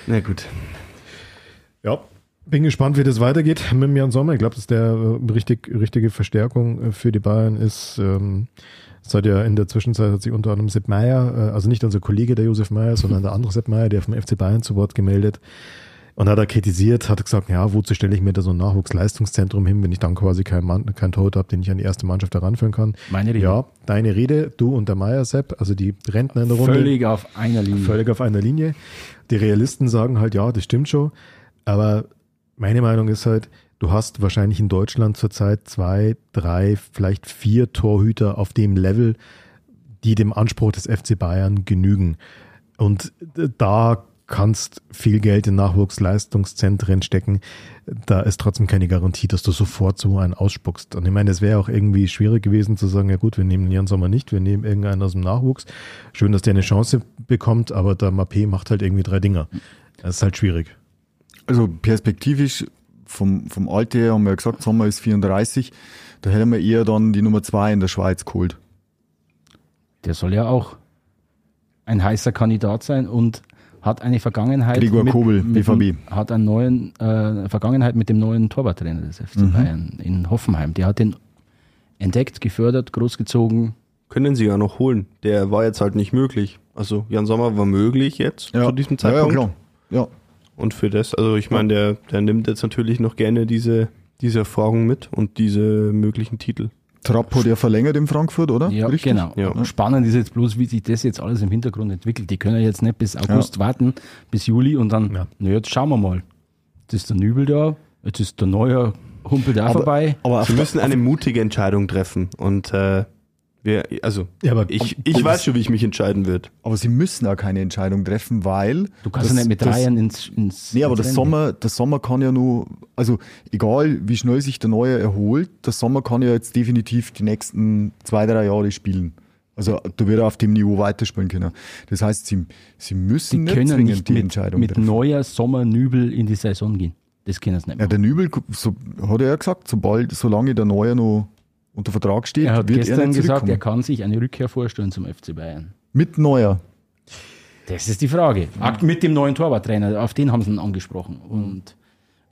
Na gut. Ja, bin gespannt, wie das weitergeht mit Jan Sommer. Ich glaube, dass der äh, richtig, richtige Verstärkung äh, für die Bayern ist. Ähm, hat ja in der Zwischenzeit hat sich unter anderem Sepp Meier, äh, also nicht unser Kollege, der Josef Meier, sondern (laughs) der andere Sepp Meier, der vom FC Bayern zu Wort gemeldet und hat er kritisiert, hat gesagt, ja, wozu stelle ich mir da so ein Nachwuchsleistungszentrum hin, wenn ich dann quasi keinen Mann, keinen Torhüter habe, den ich an die erste Mannschaft heranführen kann. Meine Rede. Ja, deine Rede, du und der Meier, Sepp, also die Rentner in der Runde. Völlig auf einer Linie. Völlig auf einer Linie. Die Realisten sagen halt, ja, das stimmt schon. Aber meine Meinung ist halt, du hast wahrscheinlich in Deutschland zurzeit zwei, drei, vielleicht vier Torhüter auf dem Level, die dem Anspruch des FC Bayern genügen. Und da kannst viel Geld in Nachwuchsleistungszentren stecken. Da ist trotzdem keine Garantie, dass du sofort so einen ausspuckst. Und ich meine, es wäre auch irgendwie schwierig gewesen zu sagen, ja gut, wir nehmen Jan Sommer nicht, wir nehmen irgendeinen aus dem Nachwuchs. Schön, dass der eine Chance bekommt, aber der Mappé macht halt irgendwie drei Dinger. Das ist halt schwierig. Also perspektivisch vom, vom Alter her haben wir ja gesagt, Sommer ist 34. Da hätten wir eher dann die Nummer zwei in der Schweiz geholt. Der soll ja auch ein heißer Kandidat sein und hat eine Vergangenheit. Gregor Kobel, mit, BVB. Hat eine neuen, äh, Vergangenheit mit dem neuen Torwarttrainer des FC Mhm. Bayern in Hoffenheim. Der hat den entdeckt, gefördert, großgezogen. Können sie ja noch holen. Der war jetzt halt nicht möglich. Also Jan Sommer war möglich jetzt zu diesem Zeitpunkt. Ja, ja, klar. Ja. Und für das, also ich meine, der, der nimmt jetzt natürlich noch gerne diese, diese Erfahrung mit und diese möglichen Titel. Trappo, der verlängert in Frankfurt, oder? Ja, Richtig? genau. Ja. Spannend ist jetzt bloß, wie sich das jetzt alles im Hintergrund entwickelt. Die können jetzt nicht bis August warten, bis Juli und dann, Ja. na jetzt schauen wir mal. Jetzt ist der Nübel da, jetzt ist der neue Humpel da Aber- vorbei. Aber Sie müssen eine mutige Entscheidung treffen und äh, wir, also Ja, aber ich, ich weiß schon, wie ich mich entscheiden würde. Aber sie müssen auch keine Entscheidung treffen, weil. Du kannst das- ja nicht mit Reihen ins, ins Nee, aber ins der Sommer, der Sommer kann ja nur, also egal wie schnell sich der Neue erholt, der Sommer kann ja jetzt definitiv die nächsten zwei, drei Jahre spielen. Also da wird er auf dem Niveau weiterspielen können. Das heißt, sie, sie müssen Sie nicht können zwingend nicht die mit, Entscheidung mit treffen. neuer Sommernübel in die Saison gehen. Das können sie nicht Ja, machen. der Nübel, so, hat er ja gesagt, sobald, solange der Neue noch unter Vertrag steht, er hat wird gestern er nicht gesagt, er kann sich eine Rückkehr vorstellen zum FC Bayern. Mit Neuer. Das ist die Frage. Mit dem neuen Torwarttrainer, auf den haben sie ihn angesprochen. Und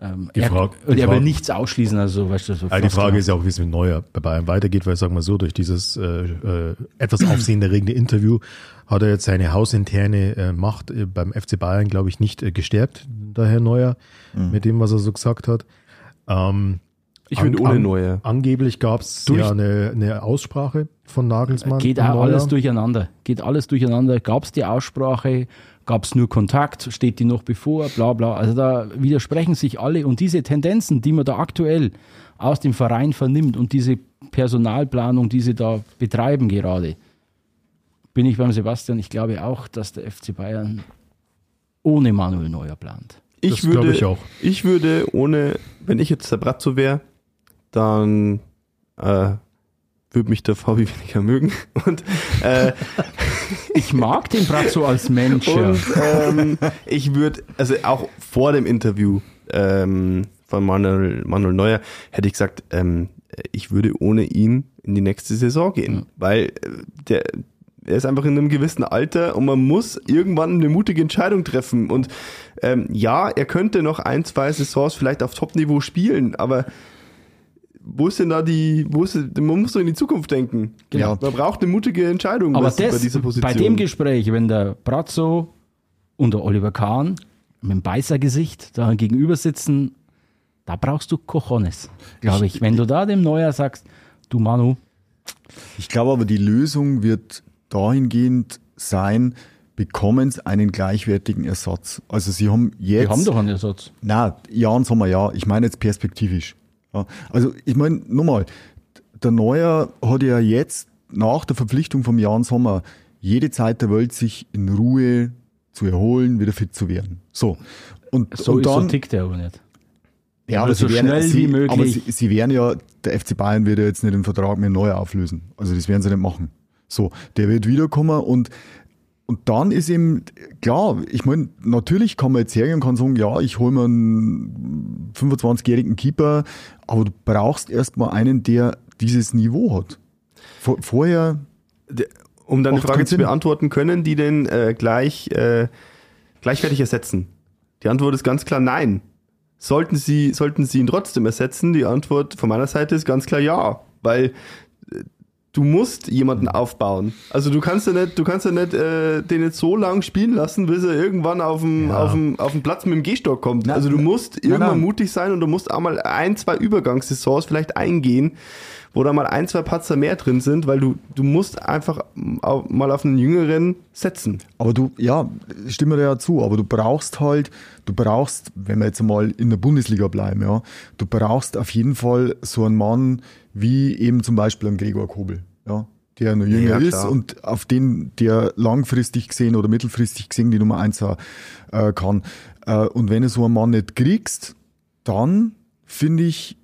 ähm, Die er, Frage- und die er will Frage- nichts ausschließen. Also, weißt du, so die Frage klar. ist ja auch, wie es mit Neuer bei Bayern weitergeht, weil sagen wir so, durch dieses äh, äh, etwas aufsehenerregende Interview hat er jetzt seine hausinterne äh, Macht äh, beim FC Bayern, glaube ich, nicht äh, gestärkt, der Herr Neuer, mit dem, was er so gesagt hat. Ähm, Ich an- ohne an- Neue. Angeblich gab es ja eine, eine Aussprache von Nagelsmann. Geht auch alles durcheinander. Geht alles durcheinander. Gab es die Aussprache? Gab es nur Kontakt? Steht die noch bevor? Bla bla. Also da widersprechen sich alle. Und diese Tendenzen, die man da aktuell aus dem Verein vernimmt und diese Personalplanung, die sie da betreiben gerade, bin ich beim Sebastian. Ich glaube auch, dass der FC Bayern ohne Manuel Neuer plant. Ich Das würde, glaube ich auch. ich würde ohne, wenn ich jetzt der Bratzo wäre, dann äh, würde mich der Fabi (laughs) weniger mögen. Und, äh, Ich mag den Brazzo als Mensch. ja. und ähm, ich würde, also auch vor dem Interview ähm, von Manuel, Manuel Neuer hätte ich gesagt, ähm, ich würde ohne ihn in die nächste Saison gehen, weil äh, der er ist einfach in einem gewissen Alter und man muss irgendwann eine mutige Entscheidung treffen. Und ähm, ja, er könnte noch ein, zwei Saisons vielleicht auf Top-Niveau spielen, aber wo ist denn da die, wo ist, man muss doch in die Zukunft denken. Genau. Man braucht eine mutige Entscheidung Aber was- bei das, dieser Position. bei dem Gespräch, wenn der Brazzo und der Oliver Kahn mit dem Beißergesicht da gegenüber sitzen, da brauchst du Cojones, glaube ich. Wenn du da dem Neuer sagst, du Manu, Ich glaube aber, die Lösung wird dahingehend sein, bekommen sie einen gleichwertigen Ersatz. Also sie haben jetzt... wir haben doch einen Ersatz. Na, ja, sagen wir ja. Ich meine jetzt perspektivisch. Ja, also ich meine, nochmal, der Neuer hat ja jetzt nach der Verpflichtung vom Jan Sommer jede Zeit der Welt, sich in Ruhe zu erholen, wieder fit zu werden. So. Und, So, und ist, so dann, tickt er aber nicht. ja, aber so schnell sie, möglich. Aber sie, sie werden ja, der FC Bayern wird ja jetzt nicht den Vertrag mit Neuer auflösen. Also das werden sie nicht machen. So, der wird wiederkommen und und dann ist eben, klar, ich meine, natürlich kann man jetzt hergehen und kann sagen, ja, ich hole mir einen 25-jährigen Keeper, aber du brauchst erstmal einen, der dieses Niveau hat. Vor, vorher, um deine Frage zu beantworten, können die denn äh, gleich äh, gleichwertig ersetzen? Die Antwort ist ganz klar nein. Sollten sie, sollten sie ihn trotzdem ersetzen? Die Antwort von meiner Seite ist ganz klar ja, weil du musst jemanden aufbauen. Also du kannst ja nicht, du kannst ja nicht äh, den jetzt so lang spielen lassen, bis er irgendwann auf dem, Ja. auf dem, auf dem Platz mit dem Gehstock kommt. Na, also du musst na, irgendwann na. mutig sein und du musst auch mal ein, zwei Übergangssaisons vielleicht eingehen, wo da mal ein, zwei Patzer mehr drin sind, weil du, du musst einfach mal auf einen Jüngeren setzen. aber du, ja, stimme dir ja zu, aber du brauchst halt, du brauchst, wenn wir jetzt mal in der Bundesliga bleiben, ja, du brauchst auf jeden Fall so einen Mann wie eben zum Beispiel einen Gregor Kobel, ja, der noch jünger Ja, ist und auf den der langfristig gesehen oder mittelfristig gesehen die Nummer eins sein, äh, kann. Äh, und wenn du so einen Mann nicht kriegst, dann finde ich,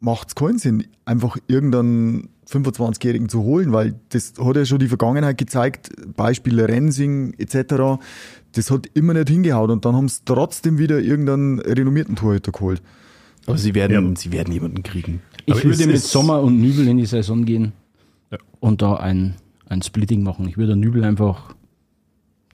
macht es keinen Sinn, einfach irgendeinen 25-Jährigen zu holen, weil das hat ja schon die Vergangenheit gezeigt, Beispiele Rensing etc., das hat immer nicht hingehauen und dann haben sie trotzdem wieder irgendeinen renommierten Torhüter geholt. Aber sie werden, Ja. sie werden jemanden kriegen. Ich Aber würde mit Sommer und Nübel in die Saison gehen Ja. und da ein, ein Splitting machen. Ich würde Nübel einfach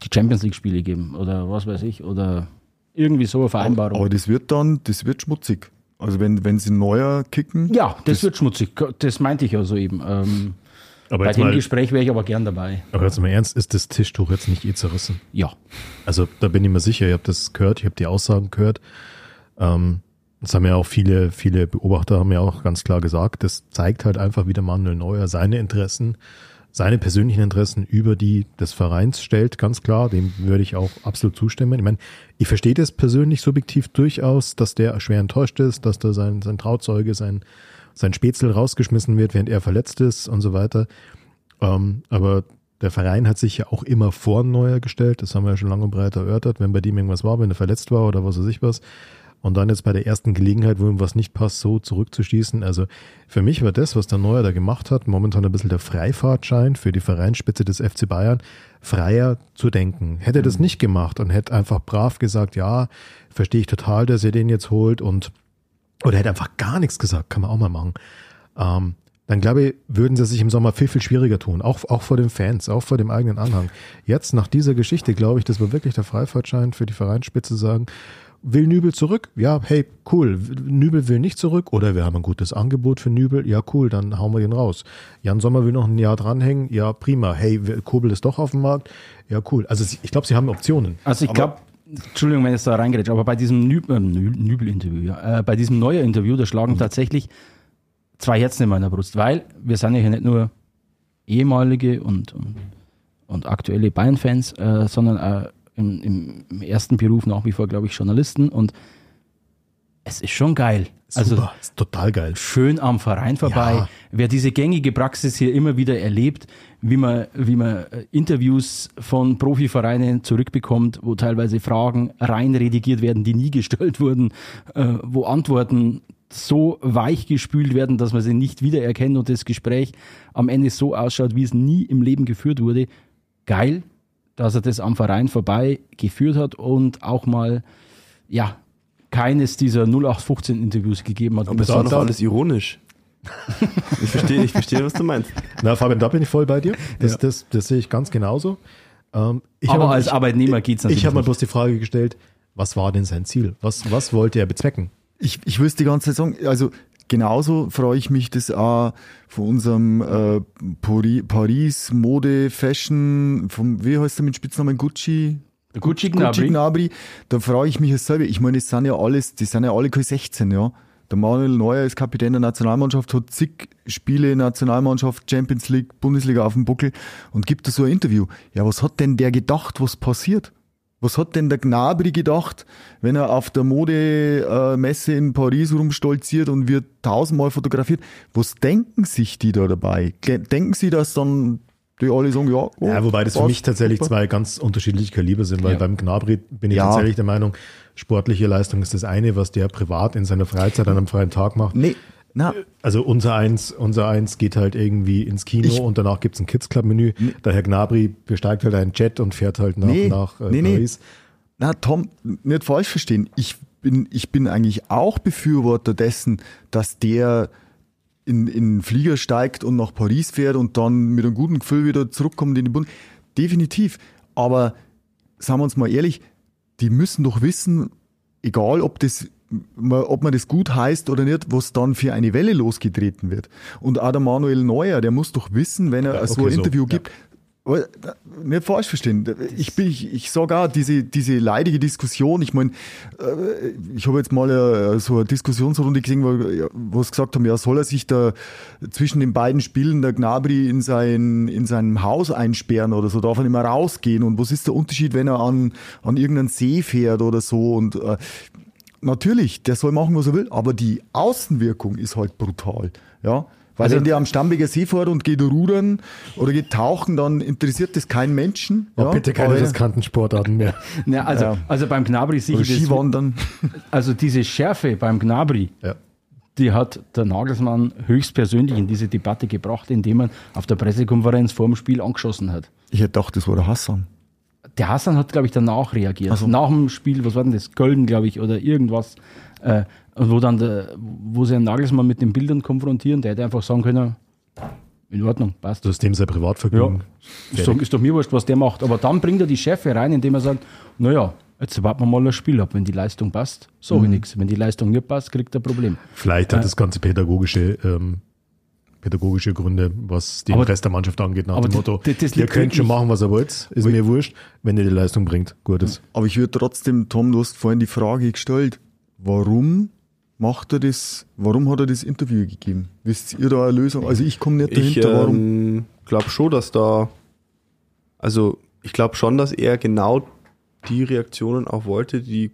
die Champions League Spiele geben oder was weiß ich oder irgendwie so eine Vereinbarung. Aber das wird dann, das wird schmutzig. Also wenn, wenn sie neuer kicken, ja, das, wird schmutzig. Das meinte ich ja soeben. Ähm, Aber bei dem mal, Gespräch wäre ich aber gern dabei. aber jetzt mal ernst, ist das Tischtuch jetzt nicht eh zerrissen? Ja. Also da bin ich mir sicher, ihr habt das gehört, ich habe die Aussagen gehört. Ähm, das haben ja auch viele, viele Beobachter haben ja auch ganz klar gesagt, das zeigt halt einfach, wie der Manuel Neuer seine Interessen, seine persönlichen Interessen über die des Vereins stellt, ganz klar, dem würde ich auch absolut zustimmen. Ich meine, ich verstehe das persönlich subjektiv durchaus, dass der schwer enttäuscht ist, dass da sein, sein Trauzeuge, sein, sein Spätzle rausgeschmissen wird, während er verletzt ist und so weiter. Ähm, aber der Verein hat sich ja auch immer vor Neuer gestellt. Das haben wir ja schon lange und breit erörtert. Wenn bei dem irgendwas war, wenn er verletzt war oder was weiß ich was. Und dann jetzt bei der ersten Gelegenheit, wo ihm was nicht passt, so zurückzuschießen. Also für mich war das, was der Neuer da gemacht hat, momentan ein bisschen der Freifahrtschein für die Vereinsspitze des FC Bayern, freier zu denken. Hätte er das nicht gemacht und hätte einfach brav gesagt, ja, verstehe ich total, dass ihr den jetzt holt und oder hätte einfach gar nichts gesagt, kann man auch mal machen. Ähm, dann glaube ich, würden sie sich im Sommer viel, viel schwieriger tun. Auch, auch vor den Fans, auch vor dem eigenen Anhang. Jetzt, nach dieser Geschichte, glaube ich, das war wirklich der Freifahrtschein für die Vereinsspitze zu sagen, will Nübel zurück? Ja, hey, cool. Nübel will nicht zurück oder wir haben ein gutes Angebot für Nübel. Ja, cool, dann hauen wir den raus. Jan Sommer will noch ein Jahr dranhängen. Ja, prima. Hey, Kobel ist doch auf dem Markt. Ja, cool. Also ich glaube, sie haben Optionen. Also ich glaube, Entschuldigung, wenn ich da reingerätsche, aber bei diesem Nüb, äh, Nü- Nübel-Interview, ja, äh, bei diesem neuen Interview, da schlagen tatsächlich zwei Herzen in meiner Brust, weil wir sind ja hier nicht nur ehemalige und, und, und aktuelle Bayern-Fans, äh, sondern äh, im, im, im ersten Beruf nach wie vor, glaube ich, Journalisten und es ist schon geil. Also Super, ist total geil. schön am Verein vorbei. Ja. Wer diese gängige Praxis hier immer wieder erlebt, wie man, wie man äh, Interviews von Profivereinen zurückbekommt, wo teilweise Fragen rein redigiert werden, die nie gestellt wurden, äh, wo Antworten so weich gespült werden, dass man sie nicht wiedererkennt und das Gespräch am Ende so ausschaut, wie es nie im Leben geführt wurde. Geil, dass er das am Verein vorbei geführt hat und auch mal, ja, keines dieser 0815-Interviews gegeben hat. Aber das war doch alles ironisch. (laughs) ich verstehe, ich verstehe, was du meinst. Na, Fabian, da bin ich voll bei dir. Das, das, das sehe ich ganz genauso. Ähm, ich Aber als ich- Arbeitnehmer geht's natürlich Ich habe mal nicht. bloß die Frage gestellt, was war denn sein Ziel? Was, was wollte er bezwecken? Ich, ich es die ganze Zeit sagen, also genauso freue ich mich, das auch von unserem äh, Pari- Paris Mode Fashion, vom, wie heißt der mit Spitznamen Gucci? Gucci Gucci Gnabry. Gnabry, da freue ich mich selber. Ich meine, das sind ja alles, die sind ja alle keine 16, ja. Der Manuel Neuer ist Kapitän der Nationalmannschaft, hat zig Spiele Nationalmannschaft, Champions League, Bundesliga auf dem Buckel und gibt da so ein Interview. Ja, was hat denn der gedacht, was passiert? Was hat denn der Gnabry gedacht, wenn er auf der Modemesse Messe in Paris rumstolziert und wird tausendmal fotografiert? Was denken sich die da dabei? Denken sie, dass dann die alle sagen, ja, oh, Ja, wobei das für mich tatsächlich super. zwei ganz unterschiedliche Kaliber sind, weil Ja. beim Gnabry bin ich Ja. tatsächlich der Meinung, sportliche Leistung ist das eine, was der privat in seiner Freizeit an einem freien Tag macht. Nee, na, Also unser eins, unser eins geht halt irgendwie ins Kino Ich- und danach gibt's ein Kids Club Menü. Der Herr Gnabry besteigt halt einen Jet und fährt halt nach, Nee, nach äh, nee, nee. Paris. Na, Tom, nicht falsch verstehen. Ich bin, ich bin eigentlich auch Befürworter dessen, dass der in, in den Flieger steigt und nach Paris fährt und dann mit einem guten Gefühl wieder zurückkommt in die Bund. Definitiv. Aber sagen wir uns mal ehrlich, die müssen doch wissen, egal ob das ob man das gut heißt oder nicht, was dann für eine Welle losgetreten wird. Und auch der Manuel Neuer, der muss doch wissen, wenn er Ja, so okay, ein so, Interview ja. gibt, aber, äh, nicht falsch verstehen. Ich, bin, ich, ich sage auch, diese, diese leidige Diskussion, ich meine, äh, ich habe jetzt mal äh, so eine Diskussionsrunde gesehen, wo, ja, wo sie gesagt haben, ja, soll er sich da zwischen den beiden Spielen der Gnabry in sein, in seinem Haus einsperren oder so, darf er nicht mehr rausgehen und was ist der Unterschied, wenn er an, an irgendeinen See fährt oder so und äh, natürlich, der soll machen, was er will, aber die Außenwirkung ist halt brutal, ja. Weil Also- wenn der am Stambiger See fährt und geht rudern oder geht tauchen, dann interessiert das keinen Menschen. Oh, ja. bitte keine Aber- riskanten Sportarten mehr. Ja, also, Ja. also beim Gnabry sehe Oder ich das, Skiwandern. also diese Schärfe beim Gnabry, Ja. die hat der Nagelsmann höchstpersönlich in diese Debatte gebracht, indem man auf der Pressekonferenz vor dem Spiel angeschossen hat. Ich hätte gedacht, das war der Hassan. Der Hassan hat, glaube ich, danach reagiert. so. Nach dem Spiel, was war denn das? Köln, glaube ich, oder irgendwas. Äh, wo dann der, wo sie einen Nagelsmann mit den Bildern konfrontieren, der hätte einfach sagen können, in Ordnung, passt. Das ist dem sein Privatvergnügen. Ist doch, ist doch mir wurscht, was der macht. Aber dann bringt er die Schärfe rein, indem er sagt, naja, jetzt warten wir mal das Spiel ab. Wenn die Leistung passt, sage ich Mhm. nichts. Wenn die Leistung nicht passt, kriegt er ein Problem. Vielleicht hat das ganze pädagogische, ähm, pädagogische Gründe, was den Aber- Rest der Mannschaft angeht, nach aber dem Motto, das- das ihr könnt schon machen, was ihr wollt, ist mir wurscht, wenn ihr die Leistung bringt. Gut ist. Aber ich würde trotzdem, Tom, du hast vorhin die Frage gestellt, warum macht er das, warum hat er das Interview gegeben? Wisst ihr da eine Lösung? Also ich komme nicht Ich dahinter, warum. ähm, glaube schon, dass da, also ich glaube schon, dass er genau die Reaktionen auch wollte, die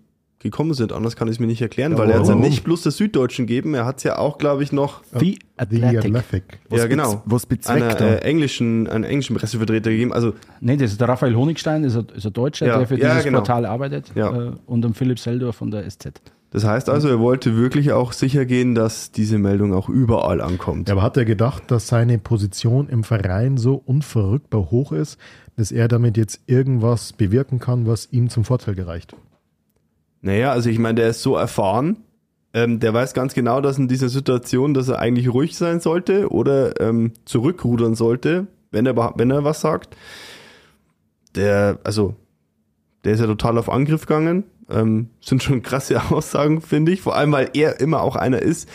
gekommen sind. Anders kann ich es mir nicht erklären, Ja, weil er hat es ja warum? nicht bloß der Süddeutschen gegeben, er hat es ja auch, glaube ich, noch The The Athletic. Athletic. Was ja, genau. was bezweckt einer, er? äh, englischen, einen englischen Pressevertreter gegeben. Also Nee, das ist der Raphael Honigstein, ist ein, ist ein Deutscher, Ja, der für ja, dieses genau. Portal arbeitet. Ja. Äh, und am Philipp Seldorf von der SZ. das heißt also, er wollte wirklich auch sicher gehen, dass diese Meldung auch überall ankommt. Aber hat er gedacht, dass seine Position im Verein so unverrückbar hoch ist, dass er damit jetzt irgendwas bewirken kann, was ihm zum Vorteil gereicht? Naja, also ich meine, der ist so erfahren, ähm, der weiß ganz genau, dass in dieser Situation, dass er eigentlich ruhig sein sollte oder ähm, zurückrudern sollte, wenn er, wenn er was sagt. Der, also, der ist ja total auf Angriff gegangen. Ähm, (laughs) sind schon krasse Aussagen, finde ich. Vor allem, weil er immer auch einer ist.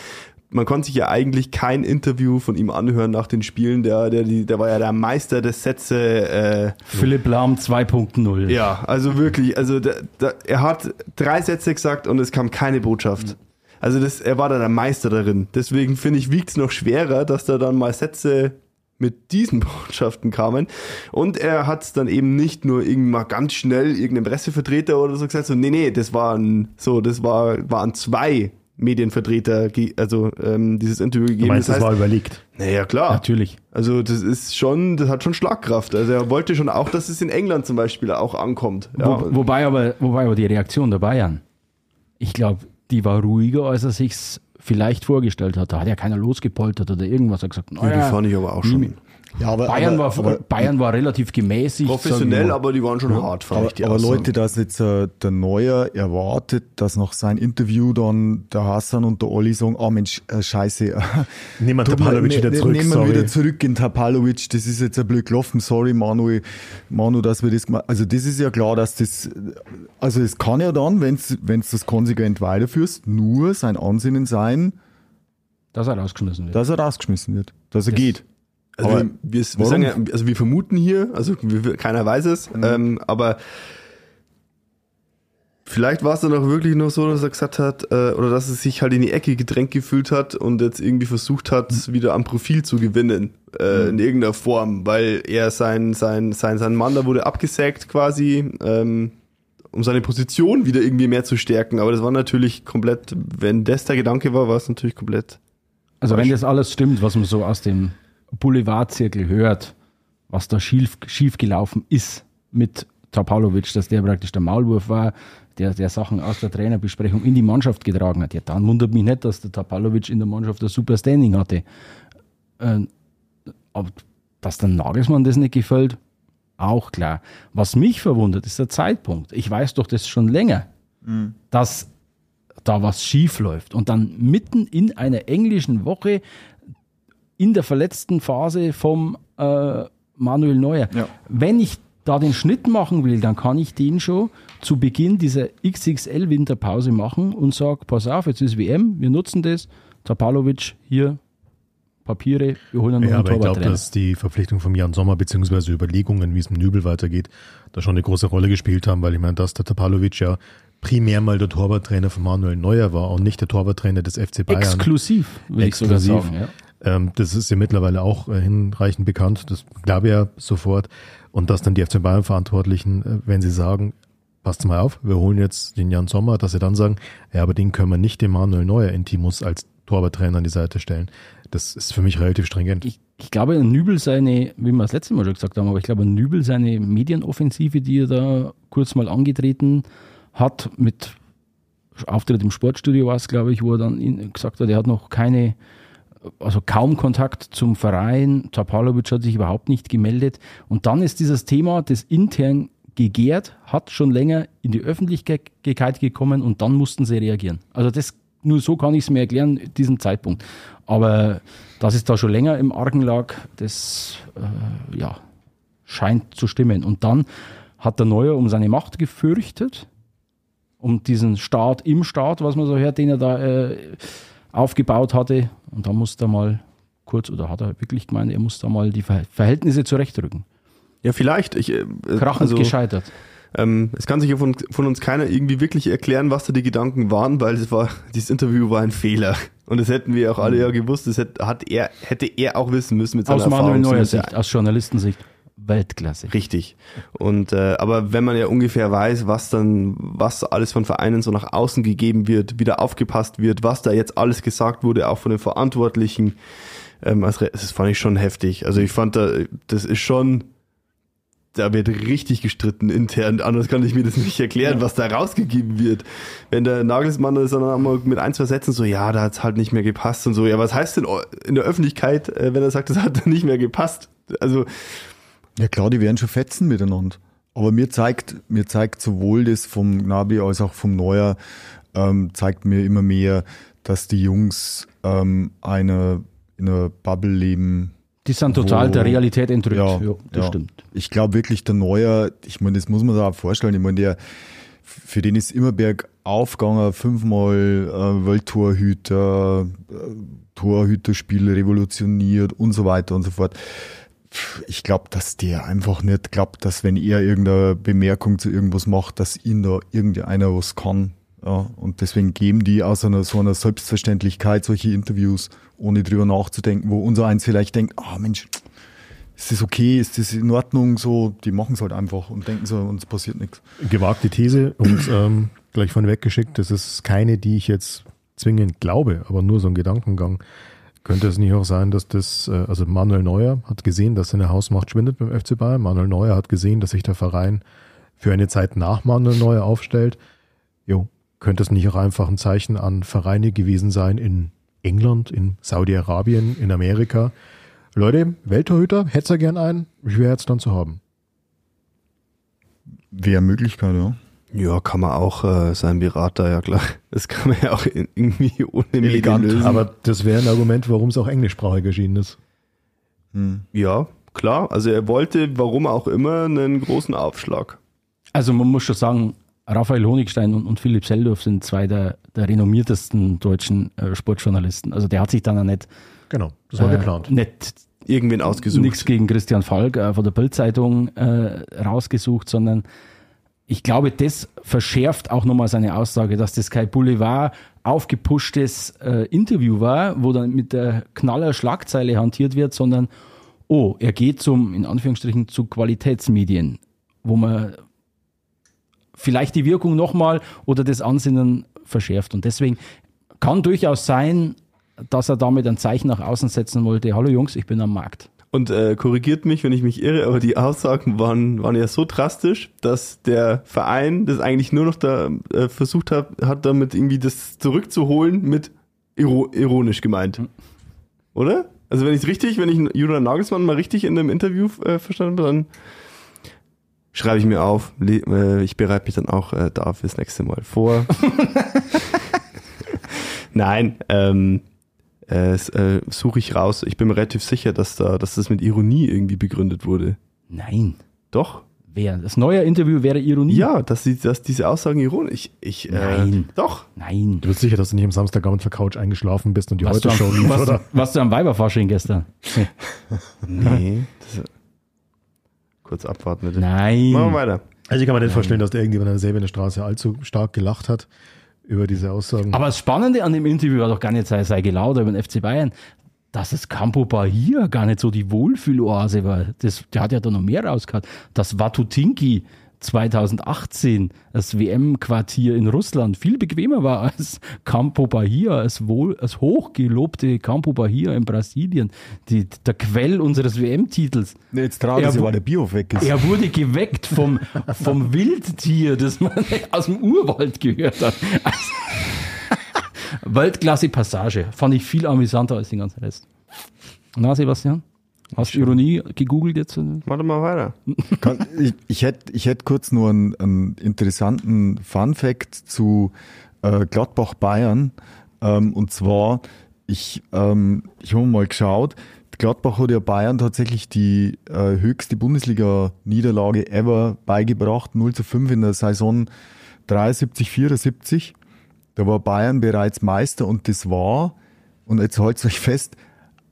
Man konnte sich ja eigentlich kein Interview von ihm anhören nach den Spielen. Der, der, der war ja der Meister des Sätze, äh, Philipp Lahm 2.0. ja, also wirklich, also da, da, er hat drei Sätze gesagt und es kam keine Botschaft. Also das, er war da der Meister darin. Deswegen finde ich, wiegt es noch schwerer, dass da dann mal Sätze mit diesen (laughs) Botschaften kamen. Und er hat es dann eben nicht nur irgendwie mal ganz schnell irgendeinem Pressevertreter oder so gesagt, so, nee, nee, das waren so, das war, waren zwei Medienvertreter, also ähm, dieses Interview gegeben. Du meinst, das, heißt, war überlegt. naja, klar. Natürlich. Also das ist schon, das hat schon Schlagkraft. Also er wollte schon auch, dass es in England zum Beispiel auch ankommt. Ja, Wo, wobei, aber, wobei aber die Reaktion der Bayern, ich glaube, die war ruhiger, als er sich's vielleicht vorgestellt hat. Da hat ja keiner losgepoltert oder irgendwas. Er hat gesagt, Ja, naja, die fand ich aber auch schon Ja, aber, Bayern, aber, war, aber, Bayern war relativ gemäßigt. professionell, aber die waren schon hart, fand aber, ich die aber Aussagen. Leute, dass jetzt äh, der Neuer erwartet, dass nach seinem Interview dann der Hassan und der Olli sagen, ah Mensch, äh, scheiße. äh, Nehmen wir Tapalovic wieder ne- zurück, Nehmen wir wieder zurück in Tapalovic, das ist jetzt ein blöd gelaufen, sorry Manu, Manu, dass wir das gemacht Also das ist ja klar, dass das, also es kann ja dann, wenn es das konsequent weiterführst, nur sein Ansinnen sein, dass er rausgeschmissen wird. dass er rausgeschmissen wird, dass er geht. Also wir, wir, wir, sagen ja, also wir vermuten hier, also wir, keiner weiß es, ähm, aber vielleicht war es dann auch wirklich noch so, dass er gesagt hat, äh, oder dass er sich halt in die Ecke gedrängt gefühlt hat und jetzt irgendwie versucht hat, wieder am Profil zu gewinnen, äh, in irgendeiner Form, weil er sein, sein, sein, sein Mann da wurde abgesägt quasi, ähm, um seine Position wieder irgendwie mehr zu stärken. Aber das war natürlich komplett, wenn das der Gedanke war, war es natürlich komplett Also wenn das alles stimmt, was man so aus dem Boulevardzirkel hört, was da schief, schief gelaufen ist mit Tapalovic, dass der praktisch der Maulwurf war, der, der Sachen aus der Trainerbesprechung in die Mannschaft getragen hat. Ja, dann wundert mich nicht, dass der Tapalovic in der Mannschaft ein super Standing hatte. Äh, aber dass der Nagelsmann das nicht gefällt, auch klar. Was mich verwundert, ist der Zeitpunkt. Ich weiß doch das schon länger, dass da was schief läuft und dann mitten in einer englischen Woche in der verletzten Phase vom äh, Manuel Neuer. Ja. Wenn ich da den Schnitt machen will, dann kann ich den schon zu Beginn dieser XXL-Winterpause machen und sage, pass auf, jetzt ist WM, wir nutzen das. Tapalovic, hier Papiere, wir holen einen Ja, neuen aber ich glaube, dass die Verpflichtung von Jan Sommer beziehungsweise Überlegungen, wie es mit Nübel weitergeht, da schon eine große Rolle gespielt haben, weil ich meine, dass der Tapalovic ja primär mal der Torwarttrainer von Manuel Neuer war und nicht der Torwarttrainer des FC Bayern. Exklusiv, will Exklusiv. ich sogar sagen. Ja. Ähm, das ist ja mittlerweile auch äh, hinreichend bekannt, das glaube ich ja sofort. Und dass dann die FC Bayern-Verantwortlichen, äh, wenn sie sagen, passt mal auf, wir holen jetzt den Jan Sommer, dass sie dann sagen, ja, aber den können wir nicht dem Manuel Neuer Intimus als Torwarttrainer an die Seite stellen. Das ist für mich relativ stringent. ich, ich glaube, Nübel seine, wie wir das letzte Mal schon gesagt haben, aber ich glaube, Nübel seine Medienoffensive, die er da kurz mal angetreten hat, mit Auftritt im Sportstudio war es, glaube ich, wo er dann in, gesagt hat, er hat noch keine, also kaum Kontakt zum Verein. Tapalovic hat sich überhaupt nicht gemeldet. Und dann ist dieses Thema, das intern gegärt, hat schon länger in die Öffentlichkeit gekommen und dann mussten sie reagieren. Also das, nur so kann ich es mir erklären, diesen Zeitpunkt. Aber dass es da schon länger im Argen lag, das äh, ja, scheint zu stimmen. Und dann hat der Neuer um seine Macht gefürchtet, um diesen Staat im Staat, was man so hört, den er da äh, aufgebaut hatte. Und da musste er mal kurz, oder hat er wirklich gemeint, er muss da mal die Ver Verhältnisse zurechtrücken. Ja, vielleicht. Ich, äh, Krachend also, gescheitert. ähm, es kann sich ja von, von uns keiner irgendwie wirklich erklären, was da die Gedanken waren, weil es war, dieses Interview war ein Fehler. Und das hätten wir auch alle ja gewusst, das hätte, hat er, hätte er auch wissen müssen mit seiner Aus Manuel Erfahrung. Neuer mit der- Sicht, aus Journalistensicht, Weltklasse. Richtig. Und äh, aber wenn man ja ungefähr weiß, was dann, was alles von Vereinen so nach außen gegeben wird, wieder aufgepasst wird, was da jetzt alles gesagt wurde, auch von den Verantwortlichen, ähm, also, das fand ich schon heftig. Also ich fand da, das ist schon, da wird richtig gestritten intern. Anders kann ich mir das nicht erklären, was da rausgegeben wird. Wenn der Nagelsmann das dann einmal mit ein, zwei Sätzen so, ja, da hat's halt nicht mehr gepasst und so. Ja, was heißt denn in der Öffentlichkeit, äh, wenn er sagt, das hat (laughs) nicht mehr gepasst? Also Ja klar, die werden schon fetzen miteinander. Aber mir zeigt, mir zeigt sowohl das vom Gnabry als auch vom Neuer, ähm, zeigt mir immer mehr, dass die Jungs ähm, eine, in einer Bubble leben. Die sind total Wo- der Realität entrückt. Ja, Ja, das ja. stimmt. Ich glaube wirklich, der Neuer, ich meine, das muss man sich auch vorstellen, ich meine, der, für den ist immer bergauf gegangen, fünfmal äh, Welttorhüter, äh, Torhüterspiel revolutioniert und so weiter und so fort. Ich glaube, dass der einfach nicht glaubt, dass wenn er irgendeine Bemerkung zu irgendwas macht, dass ihn da irgendeiner was kann. Ja, und deswegen geben die aus einer, so einer Selbstverständlichkeit solche Interviews, ohne drüber nachzudenken, wo unser eins vielleicht denkt, ah Mensch, ist das okay, ist das in Ordnung, so, die machen es halt einfach und denken so, uns passiert nichts. gewagte These und ähm, gleich von weggeschickt. Das ist keine, die ich jetzt zwingend glaube, aber nur so ein Gedankengang. Könnte es nicht auch sein, dass das, äh, also Manuel Neuer hat gesehen, dass seine Hausmacht schwindet beim FC Bayern. Manuel Neuer hat gesehen, dass sich der Verein für eine Zeit nach Manuel Neuer aufstellt. Jo, Könnte es nicht auch einfach ein Zeichen an Vereine gewesen sein in England, in Saudi-Arabien, in Amerika? Leute, Welttorhüter, hätte er gern einen? Ich wäre jetzt dann zu haben. Wäre Möglichkeit, ja. Ja, kann man auch äh, sein Berater, ja klar. Das kann man ja auch in- irgendwie ohne Elegant, lösen. Aber das wäre ein Argument, warum es auch englischsprachig erschienen ist. ja, klar. Also er wollte, warum auch immer, einen großen Aufschlag. Also man muss schon sagen, Raphael Honigstein und, und Philipp Seldorf sind zwei der, der renommiertesten deutschen äh, Sportjournalisten. Also der hat sich dann auch nicht, Genau, das war äh, geplant. nicht Irgendwen ausgesucht. nichts gegen Christian Falk äh, von der Bildzeitung äh, rausgesucht, sondern ich glaube, das verschärft auch nochmal seine Aussage, dass das kein Boulevard aufgepushtes äh, Interview war, wo dann mit der knaller Schlagzeile hantiert wird, sondern oh, er geht zum, in Anführungsstrichen, zu Qualitätsmedien, wo man vielleicht die Wirkung nochmal oder das Ansinnen verschärft. Und deswegen kann durchaus sein, dass er damit ein Zeichen nach außen setzen wollte, hallo Jungs, ich bin am Markt. Und äh, korrigiert mich, wenn ich mich irre, aber die Aussagen waren, waren ja so drastisch, dass der Verein das eigentlich nur noch da äh, versucht hat, hat damit irgendwie das zurückzuholen mit iro ironisch gemeint. Oder? Also wenn ich richtig, wenn ich Julian Nagelsmann mal richtig in einem Interview äh, verstanden habe, dann schreibe ich mir auf, äh, ich bereite mich dann auch äh, da fürs nächste Mal vor. (laughs) Nein, ähm, äh, äh, suche ich raus. Ich bin mir relativ sicher, dass da, dass das mit Ironie irgendwie begründet wurde. Nein. Doch? Wer? Das neue Interview wäre Ironie? Ja, dass, die, dass diese Aussagen ironisch. Ich, ich, äh, Nein. Doch. Nein. Du bist sicher, dass du nicht am Samstagabend für Couch eingeschlafen bist und die Heute-Show am, lief, was, oder? was du am Weiberfasching gestern? (laughs) Nee. Das, kurz abwarten bitte. Nein. Machen wir weiter. Also ich kann mir nicht vorstellen, dass der irgendjemand an der Säbener Straße allzu stark gelacht hat über diese Aussagen. Aber das Spannende an dem Interview war doch gar nicht sei, sei gelauter über den FC Bayern, dass das Campo Bahia gar nicht so die Wohlfühloase war. Das, der hat ja da noch mehr rausgehauen. Das Watutinki 2018, das WM-Quartier in Russland, viel bequemer war als Campo Bahia, als, wohl, als hochgelobte Campo Bahia in Brasilien, die, der Quell unseres WM-Titels. Jetzt traurig, Er weil der Biohof weg ist. Er wurde geweckt vom, vom Wildtier, das man (laughs) aus dem Urwald gehört hat. Also, (laughs) Weltklasse Passage. Fand ich viel amüsanter als den ganzen Rest. Na, Sebastian? Hast du Ironie gegoogelt jetzt? Warte mal weiter. (laughs) Kann, ich, ich hätte ich hätt kurz nur einen, einen interessanten Fun Fact zu äh, Gladbach Bayern. Ähm, und zwar, ich, ähm, ich habe mal geschaut, Gladbach hat ja Bayern tatsächlich die äh, höchste Bundesliga-Niederlage ever beigebracht, 0 zu 5 in der Saison 73, 74. Da war Bayern bereits Meister und das war, und jetzt haltet euch fest,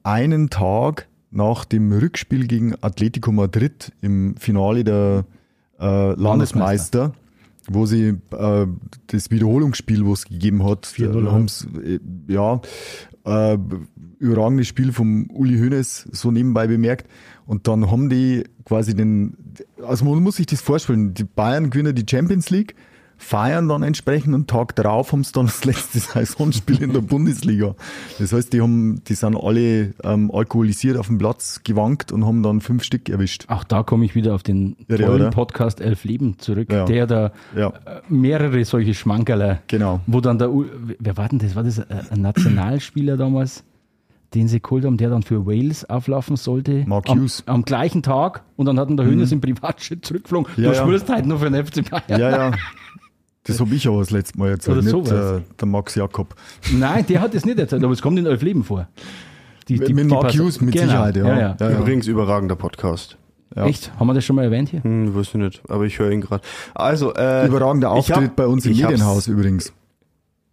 einen Tag nach dem Rückspiel gegen Atletico Madrid im Finale der äh, Landesmeister, wo sie äh, das Wiederholungsspiel, wo es gegeben hat, 4-0, äh, äh, ja, äh, überragendes Spiel vom Uli Hoeneß so nebenbei bemerkt. Und dann haben die quasi den, also man muss sich das vorstellen, die Bayern gewinnen die Champions League, feiern dann entsprechend und Tag drauf haben sie dann (laughs) das letzte Saisonspiel in der Bundesliga. Das heißt, die haben, die sind alle ähm, alkoholisiert auf dem Platz gewankt und haben dann fünf Stück erwischt. Auch da komme ich wieder auf den der, tollen oder? Podcast Elf Leben zurück, Ja. der da Ja. äh, mehrere solche Schmankerler, Genau. wo dann der, wer war denn das? War das ein ein Nationalspieler damals? Den sie geholt haben, der dann für Wales auflaufen sollte. Mark am, Hughes. am gleichen Tag und dann hat der Hönes im Privatjet zurückgeflogen. Ja, du ja. spielst halt nur für den FC Bayern. Ja, ja. (laughs) Das habe ich aber das letzte Mal erzählt, Oder nicht sowas. äh, der Max Jakob. Nein, der hat es nicht erzählt, aber es kommt in Elf Leben vor. Die, Mit Mark Pass- Hughes mit genau. Sicherheit, ja. ja, ja. Übrigens überragender Podcast. Ja. Echt? Haben wir das schon mal erwähnt hier? Hm, weiß ich nicht, aber ich höre ihn gerade. Also, äh, Überragender Auftritt hab- bei uns im Medienhaus übrigens.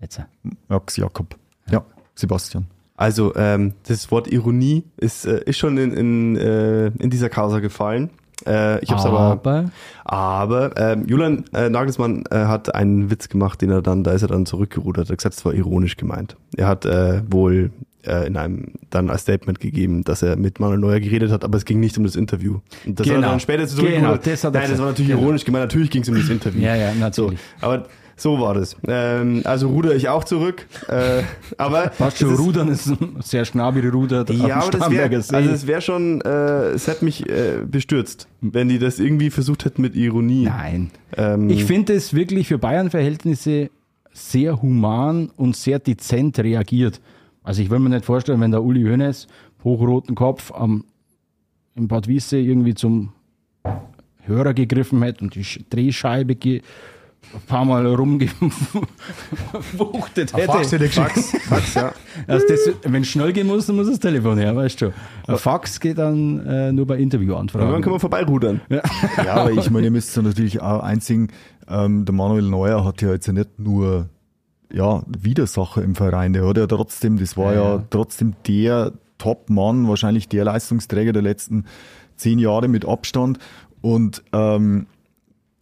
Jetzt. Max Jakob. Ja, Sebastian. Also, ähm, das Wort Ironie ist, äh, ist schon in, in, äh, in dieser Causa gefallen. Äh, ich habe es aber, aber aber ähm, Julian äh, Nagelsmann äh, hat einen Witz gemacht, den er dann, da ist er dann zurückgerudert. Er hat gesagt, es war ironisch gemeint. Er hat äh, wohl äh, in einem dann als Statement gegeben, dass er mit Manuel Neuer geredet hat, aber es ging nicht um das Interview. Und das hat Genau. er dann später Genau, zurückgerudert. das hat er Nein, das war natürlich Genau. ironisch gemeint. Natürlich ging es um das Interview. Ja, ja, So, natürlich. aber so war das. Ähm, also ruder ich auch zurück. Äh, aber (laughs) Passt schon, Rudern ist ein sehr schnabel rudert auf ja, aber das wäre also es wäre schon, äh, es hätte mich äh, bestürzt, wenn die das irgendwie versucht hätten mit Ironie. Nein. Ähm, Ich finde es wirklich für Bayern-Verhältnisse sehr human und sehr dezent reagiert. Also ich will mir nicht vorstellen, wenn der Uli Hoeneß hochroten Kopf am, im Bad Wiese irgendwie zum Hörer gegriffen hätte und die Sch- Drehscheibe ge ein paar Mal rumgewuchtet hätte. Fax, Fax, ja. Also das, wenn es schnell gehen muss, dann muss das Telefon her, weißt du. Ein Fax geht dann äh, nur bei Interviewanfragen. können wir vorbeirudern. Ja, aber ich meine, ihr müsst ja natürlich auch einsehen, ähm, der Manuel Neuer hat ja jetzt ja nicht nur ja, Widersacher im Verein, der hat ja trotzdem, das war ja, Ja. trotzdem der Top-Mann, wahrscheinlich der Leistungsträger der letzten zehn Jahre mit Abstand und ähm,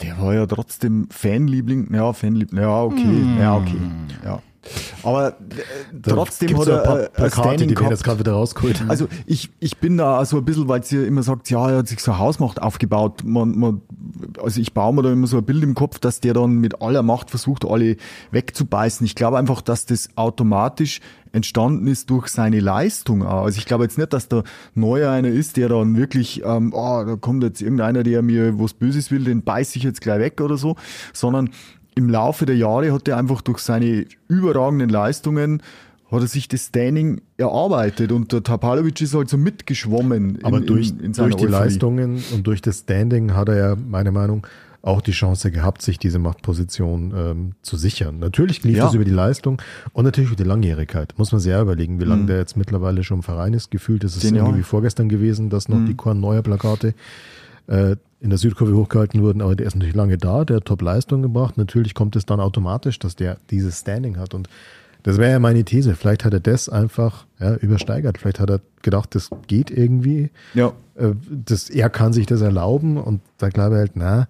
der war ja trotzdem Fanliebling, ja, Fanliebling, ja, okay, ja, okay, ja. Aber äh, trotzdem Gibt's hat so er ein paar äh, Plakate, die werden jetzt gerade wieder rausgeholt. Also ich, ich bin da so ein bisschen, weil sie immer sagt, ja, er hat sich so eine Hausmacht aufgebaut. Man, man, also ich baue mir da immer so ein Bild im Kopf, dass der dann mit aller Macht versucht, alle wegzubeißen. Ich glaube einfach, dass das automatisch entstanden ist durch seine Leistung. auch. Also ich glaube jetzt nicht, dass der Neuer einer ist, der dann wirklich, ähm, oh, da kommt jetzt irgendeiner, der mir was Böses will, den beiß ich jetzt gleich weg oder so, sondern im Laufe der Jahre hat er einfach durch seine überragenden Leistungen hat er sich das Standing erarbeitet und der Tapalovic ist halt so mitgeschwommen. in- Aber in- durch, in seiner durch die Euphorie. Leistungen und durch das Standing hat er ja, meiner Meinung nach, auch die Chance gehabt, sich diese Machtposition ähm, zu sichern. Natürlich lief Ja. das über die Leistung und natürlich über die Langjährigkeit. Muss man sehr überlegen, wie lange Mhm. der jetzt mittlerweile schon im Verein ist. Gefühlt ist es irgendwie vorgestern gewesen, dass noch Mhm. die Korn neuer Plakate äh, in der Südkurve hochgehalten wurden, aber der ist natürlich lange da, der hat Top-Leistung gebracht. Natürlich kommt es dann automatisch, dass der dieses Standing hat und das wäre ja meine These. Vielleicht hat er das einfach ja, übersteigert. Vielleicht hat er gedacht, das geht irgendwie Ja, äh, das, er kann sich das erlauben und da glaube ich halt, na,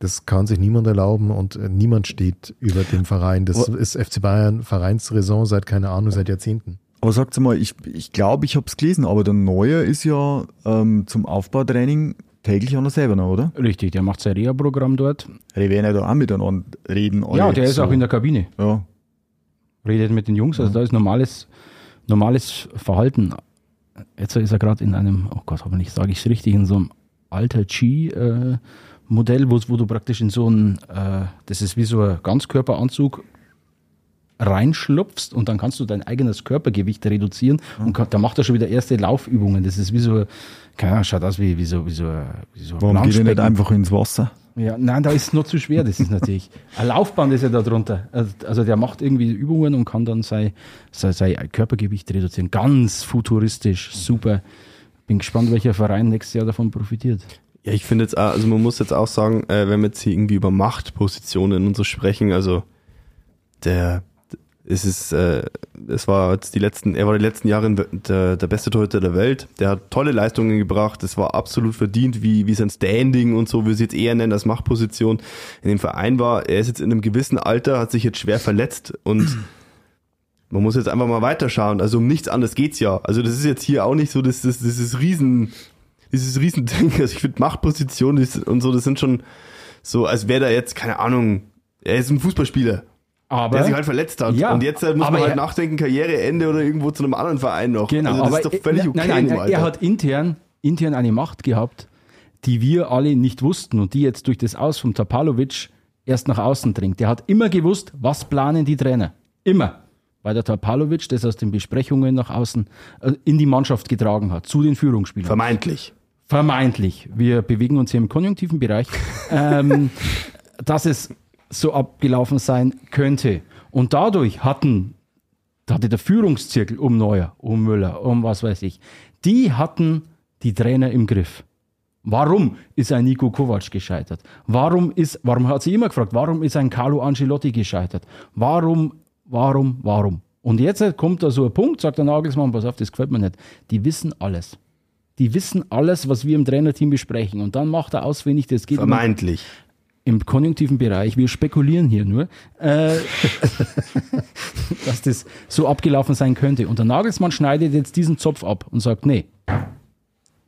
das kann sich niemand erlauben und äh, niemand steht über dem Verein. Das ist FC Bayern Vereinsraison seit, keine Ahnung, seit Jahrzehnten. aber sagt mal, ich glaube, ich, glaub, ich habe es gelesen, aber der Neuer ist ja ähm, zum Aufbautraining täglich an der selber noch, oder? Richtig, der macht sein Reha-Programm dort. Die werden ja da auch miteinander reden. ja, der ist so. auch in der Kabine. Ja, Redet mit den Jungs, also da ist normales, normales Verhalten. Jetzt ist er gerade in einem, oh Gott, hoffentlich sage ich es richtig, in so einem Alter G-Modell, wo, wo du praktisch in so ein, äh, das ist wie so ein Ganzkörperanzug, reinschlupfst und dann kannst du dein eigenes Körpergewicht reduzieren und kann, da macht er schon wieder erste Laufübungen. Das ist wie so, keine Ahnung, schaut aus wie, wie so, wie so, wie so ein warum geht er nicht einfach ins Wasser? Ja, nein, da ist es noch zu schwer, das ist natürlich. (laughs) Ein Laufband ist ja da drunter. Also- Also der macht irgendwie Übungen und kann dann sein, sein, sein Körpergewicht reduzieren. Ganz futuristisch, super. Bin gespannt, welcher Verein nächstes Jahr davon profitiert. Ja, ich finde jetzt, auch, also man muss jetzt auch sagen, äh, wenn wir jetzt hier irgendwie über Machtpositionen und so sprechen, also der, es ist, äh, es war jetzt die letzten, er war die letzten Jahre der, der beste Torhüter der Welt. Der hat tolle Leistungen gebracht. Es war absolut verdient, wie, wie sein Standing und so, wie sie jetzt eher nennen, als Machtposition in dem Verein war. Er ist jetzt in einem gewissen Alter, hat sich jetzt schwer verletzt und (clears throat) man muss jetzt einfach mal weiterschauen. Also um nichts anderes geht's ja. Also das ist jetzt hier auch nicht so, das, das, das ist riesen, dieses Riesending. Also ich finde Machtposition und so, das sind schon so, als wäre da jetzt, keine Ahnung, er ist ein Fußballspieler, Aber der sich halt verletzt hat. Ja, und jetzt äh, muss man halt er- nachdenken, Karriereende oder irgendwo zu einem anderen Verein noch. Genau, also das aber ist doch völlig okay. nein, nein, er hat intern, intern eine Macht gehabt, die wir alle nicht wussten und die jetzt durch das Aus vom Tapalovic erst nach außen dringt. Der hat immer gewusst, was planen die Trainer. Immer. Weil der Tapalovic das aus den Besprechungen nach außen äh, in die Mannschaft getragen hat, zu den Führungsspielern. Vermeintlich. Vermeintlich. Wir bewegen uns hier im konjunktiven Bereich, (laughs) ähm, dass es so abgelaufen sein könnte. Und dadurch hatten, da hatte der Führungszirkel um Neuer, um Müller, um was weiß ich, die hatten die Trainer im Griff. Warum ist ein Nico Kovac gescheitert? Warum ist, warum hat sie immer gefragt, warum ist ein Carlo Ancelotti gescheitert? Warum, warum, warum? Und jetzt kommt da so ein Punkt, sagt der Nagelsmann, pass auf, das gefällt mir nicht. Die wissen alles. Die wissen alles, was wir im Trainerteam besprechen. Und dann macht er auswendig, das geht immer Vermeintlich. Im konjunktiven Bereich, wir spekulieren hier nur, äh, (laughs) dass das so abgelaufen sein könnte. Und der Nagelsmann schneidet jetzt diesen Zopf ab und sagt, nee,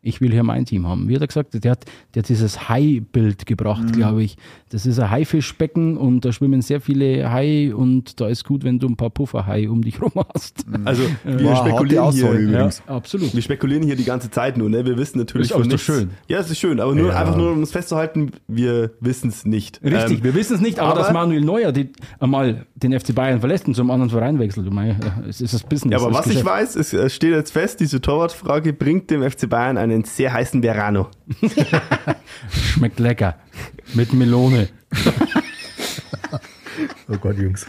Ich will hier mein Team haben. Wie hat er gesagt? Der hat, der hat dieses Hai-Bild gebracht, Mhm. glaube ich. Das ist ein Haifischbecken und da schwimmen sehr viele Hai und da ist gut, wenn du ein paar Pufferhai um dich (laughs) rum hast. Also wir eine harte spekulieren hier. übrigens. absolut. Wir spekulieren hier die ganze Zeit nur, ne? Wir wissen natürlich Ist von nichts. schön. Ja, es ist schön, aber nur Ja. einfach nur um es festzuhalten, wir wissen es nicht. Richtig, Ähm, wir wissen es nicht, aber, aber- dass Manuel Neuer die, einmal den FC Bayern verlässt und zum anderen Verein wechselt, du mei, es ist das Business. ja, aber was ich Geschäft. weiß, es äh, steht jetzt fest, diese Torwartfrage bringt dem FC Bayern einen sehr heißen Verano. (laughs) Schmeckt lecker. Mit Melone. Oh Gott, Jungs.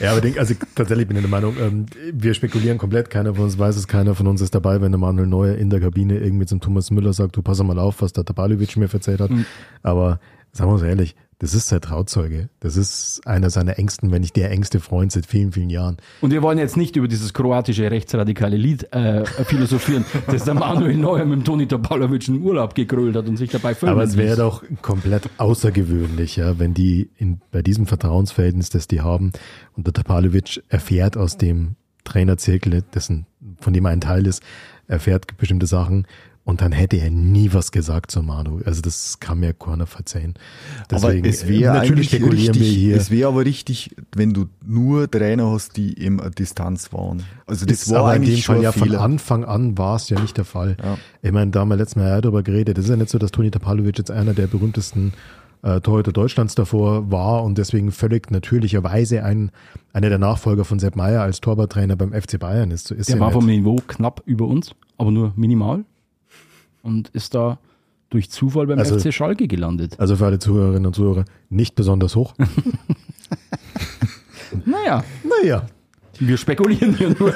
ja, aber denk, also tatsächlich bin ich der Meinung, ähm, wir spekulieren komplett, keiner von uns weiß es, keiner von uns ist dabei, wenn der Manuel Neuer in der Kabine irgendwie zum Thomas Müller sagt, du pass mal auf, was der Tabalovic mir erzählt hat. Aber sagen wir uns ehrlich, das ist sein Trauzeuge. Das ist einer seiner engsten, wenn nicht der engste Freund seit vielen, vielen Jahren. Und wir wollen jetzt nicht über dieses kroatische rechtsradikale Lied äh, philosophieren, (laughs) das der Manuel Neuer mit dem Toni Topalovic in Urlaub gegrölt hat und sich dabei filmen Aber es wäre doch komplett außergewöhnlich, ja, wenn die in, bei diesem Vertrauensverhältnis, das die haben, und der Tapalovic erfährt aus dem Trainerzirkel, dessen, von dem er ein Teil ist, erfährt bestimmte Sachen und dann hätte er nie was gesagt zu Manu. Also das kann mir keiner verzeihen. Deswegen, aber es äh, wäre natürlich eigentlich spekulieren richtig, wir hier. es wäre aber richtig, wenn du nur Trainer hast, die im Distanz waren. Also das ist war aber in eigentlich dem schon Fall ja von. Anfang an war es ja nicht der Fall. Ja. Ich meine, da haben wir letztes Mal ja darüber geredet. Es ist ja nicht so, dass Toni Tapalovic jetzt einer der berühmtesten äh, Torhüter Deutschlands davor war und deswegen völlig natürlicherweise ein, einer der Nachfolger von Sepp Meier als Torwarttrainer beim FC Bayern ist. So ist Der ja war nicht. vom Niveau knapp über uns, aber nur minimal. Und ist da durch Zufall beim Also- FC Schalke gelandet. Also für alle Zuhörerinnen und Zuhörer nicht besonders hoch. (laughs) Naja, naja. wir spekulieren hier nur.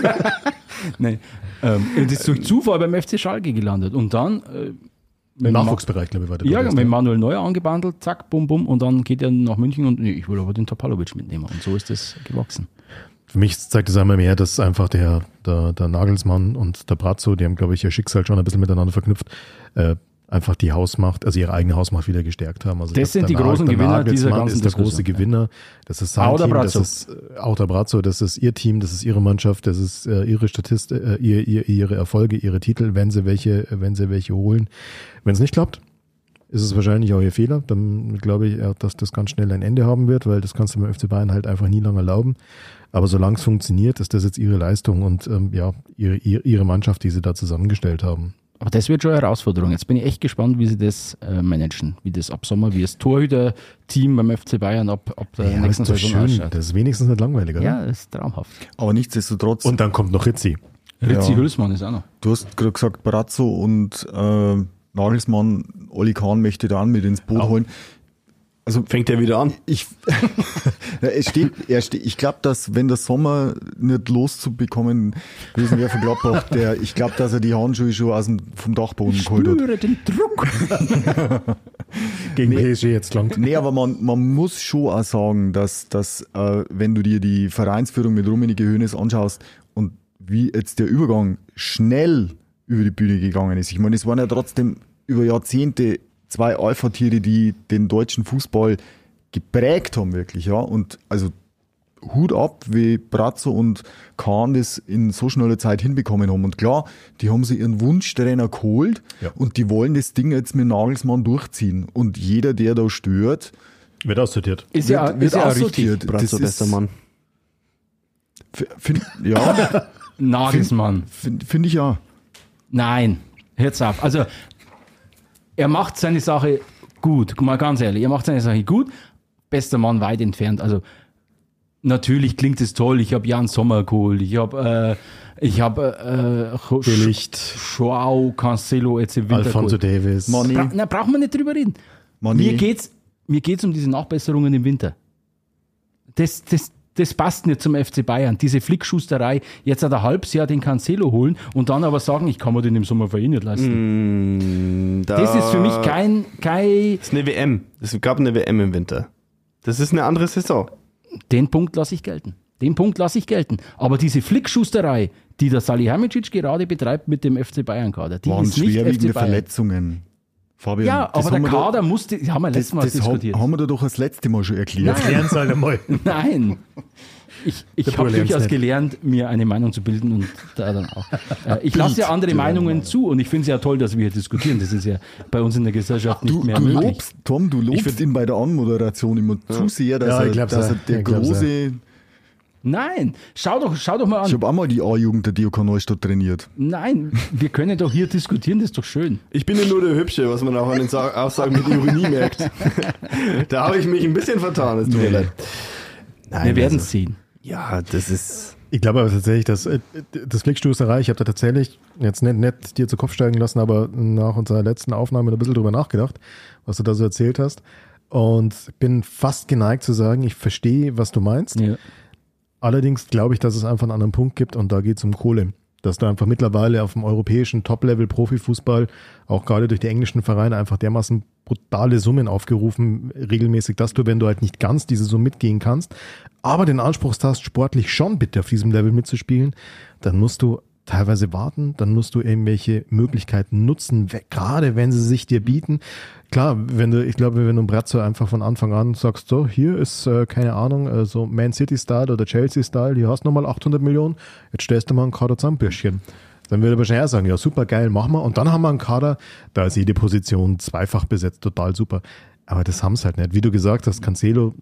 (laughs) Nein. Ähm, es ist durch Zufall beim FC Schalke gelandet. Und dann äh, Im Nachwuchsbereich, glaube ich, war der Ja, Protest, mit Manuel Neuer angebandelt, zack, bum, bum, und dann geht er nach München und nee, ich will aber den Topalovic mitnehmen. Und so ist das gewachsen. Für mich zeigt es einmal mehr, dass einfach der, der, der Nagelsmann und der Brazzo, die haben, glaube ich, ihr Schicksal schon ein bisschen miteinander verknüpft, äh, einfach die Hausmacht, also ihre eigene Hausmacht wieder gestärkt haben. Also Das sind die großen Gewinner dieser Nagelsmann ganzen ist der große Diskussion, Gewinner. Das ist sein Auch der Team, Brazzo. das ist äh, auch der Brazzo, das ist ihr Team, das ist ihre Mannschaft, das ist äh, ihre Statistik, äh, ihr, ihr, ihre Erfolge, ihre Titel, wenn sie welche, wenn sie welche holen. Wenn es nicht klappt, ist es wahrscheinlich auch ihr Fehler. Dann glaube ich, äh, dass das ganz schnell ein Ende haben wird, weil das kannst du beim FC Bayern halt einfach nie lange erlauben. Aber solange es funktioniert, ist das jetzt ihre Leistung und ähm, ja, ihre, ihre, Mannschaft, die sie da zusammengestellt haben. Aber das wird schon eine Herausforderung. Jetzt bin ich echt gespannt, wie sie das äh, managen. Wie das ab Sommer, wie das Torhüter-Team beim FC Bayern ab, ab der Ja, nächsten Saison schön. ausschaut. Das ist wenigstens nicht langweilig, oder? Ja, das ist traumhaft. Aber nichtsdestotrotz, Und dann kommt noch Ritzi. Ritzi Ja. Hülsmann ist auch noch. du hast gerade gesagt, Brazzo und äh, Nagelsmann, Oli Kahn möchte da mit ins Boot Auch. holen. Also Fängt er wieder an. ich, (laughs) es steht, er steht, ich glaube, dass wenn der Sommer nicht loszubekommen gewesen wäre von Gladbach, der, ich glaube, dass er die Handschuhe schon aus dem, vom Dachboden geholt hat. Spüre den Druck. (laughs) Gegen PSG jetzt langt. Nee, aber man, man muss schon auch sagen, dass, dass äh, wenn du dir die Vereinsführung mit Rummenigge Hoeneß anschaust und wie jetzt der Übergang schnell über die Bühne gegangen ist. Ich meine, es waren ja trotzdem über Jahrzehnte zwei Alpha-Tiere, die den deutschen Fußball geprägt haben, wirklich, ja. Und also Hut ab, wie Brazzo und Kahn das in so schneller Zeit hinbekommen haben. Und klar, die haben sich ihren Wunschtrainer geholt Ja. und die wollen das Ding jetzt mit Nagelsmann durchziehen. Und jeder, der da stört, Wird aussortiert. Ist ja, wird, ist wird ja richtig. aussortiert. Brazzo, bester Mann. Find, ja, (laughs) Nagelsmann. finde find ich ja. Nein, hört's auf. Also, er macht seine Sache gut, mal ganz ehrlich, er macht seine Sache gut. Bester Mann weit entfernt. Also, natürlich klingt es toll. Ich habe Jan Sommer geholt, ich habe äh, ich habe äh, Billigt. Joao Cancelo Winter Alfonso geholt. Davis. Mani, Bra na, brauchen wir nicht drüber reden. Mani. Mir geht's, mir geht's um diese Nachbesserungen im Winter. Das, das, das passt nicht zum FC Bayern. Diese Flickschusterei, jetzt hat ein halbes Jahr den Cancelo holen und dann aber sagen, ich kann mir den im Sommer für ihn nicht leisten. Mm, da Das ist für mich kein, kein, Das ist eine WM. Es gab eine WM im Winter. Das ist eine andere Saison. den Punkt lasse ich gelten. Den Punkt lasse ich gelten. Aber diese Flickschusterei, die der Salihamidzic gerade betreibt mit dem FC Bayern-Kader, die waren ist nicht schwerwiegende FC Bayern. Verletzungen. Fabian, Ja, das aber der wir da- Kader musste, haben wir das, letztes Mal das diskutiert. haben wir da doch das letzte Mal schon erklärt. Ernst, Alter, mal. (laughs) Nein. Ich, ich Der habe durchaus gelernt, mir eine Meinung zu bilden und da dann auch. (laughs) Äh, ich lasse ja andere Meinungen zu und ich finde es ja toll, dass wir hier diskutieren. Das ist ja bei uns in der Gesellschaft nicht Du, mehr du möglich. lobst, Tom, du lobst ihn bei der Anmoderation immer zu sehr, dass, Ja, ich er, dass er der Ich glaub's große. Nein, schau doch, schau doch mal Ich an. habe auch mal die A-Jugend der DOK Neustadt trainiert. Nein, wir können doch hier diskutieren, das ist doch schön. Ich bin ja nur der Hübsche, was man auch an den Sa (laughs) Aussagen mit Ironie merkt. (laughs) da habe ich mich ein bisschen vertan, es tut mir leid. Nein, Wir werden also, es sehen. Ja, das ist. Ich glaube aber tatsächlich, dass äh, das Flickstoßerei, ich habe da tatsächlich jetzt nicht, nicht dir zu Kopf steigen lassen, aber nach unserer letzten Aufnahme ein bisschen drüber nachgedacht, was du da so erzählt hast. Und bin fast geneigt zu sagen, ich verstehe, was du meinst. Ja. Allerdings glaube ich, dass es einfach einen anderen Punkt gibt und da geht es um Kohle. Dass da einfach mittlerweile auf dem europäischen Top-Level Profifußball, auch gerade durch die englischen Vereine, einfach dermaßen brutale Summen aufgerufen, regelmäßig, dass du, wenn du halt nicht ganz diese Summe mitgehen kannst, aber den Anspruch hast, sportlich schon bitte auf diesem Level mitzuspielen, dann musst du teilweise warten, dann musst du irgendwelche Möglichkeiten nutzen, gerade wenn sie sich dir bieten. Klar, wenn du, ich glaube, wenn du Brazzo einfach von Anfang an sagst, so, hier ist, äh, keine Ahnung, äh, so Man City-Style oder Chelsea-Style, hier hast du nochmal 800 Millionen, jetzt stellst du mal einen Kader zusammen, Bürschchen. Dann würde er wahrscheinlich sagen, ja, super geil, machen wir. Und dann haben wir einen Kader, da ist jede Position zweifach besetzt, total super. Aber das haben sie halt nicht. Wie du gesagt hast, Cancelo,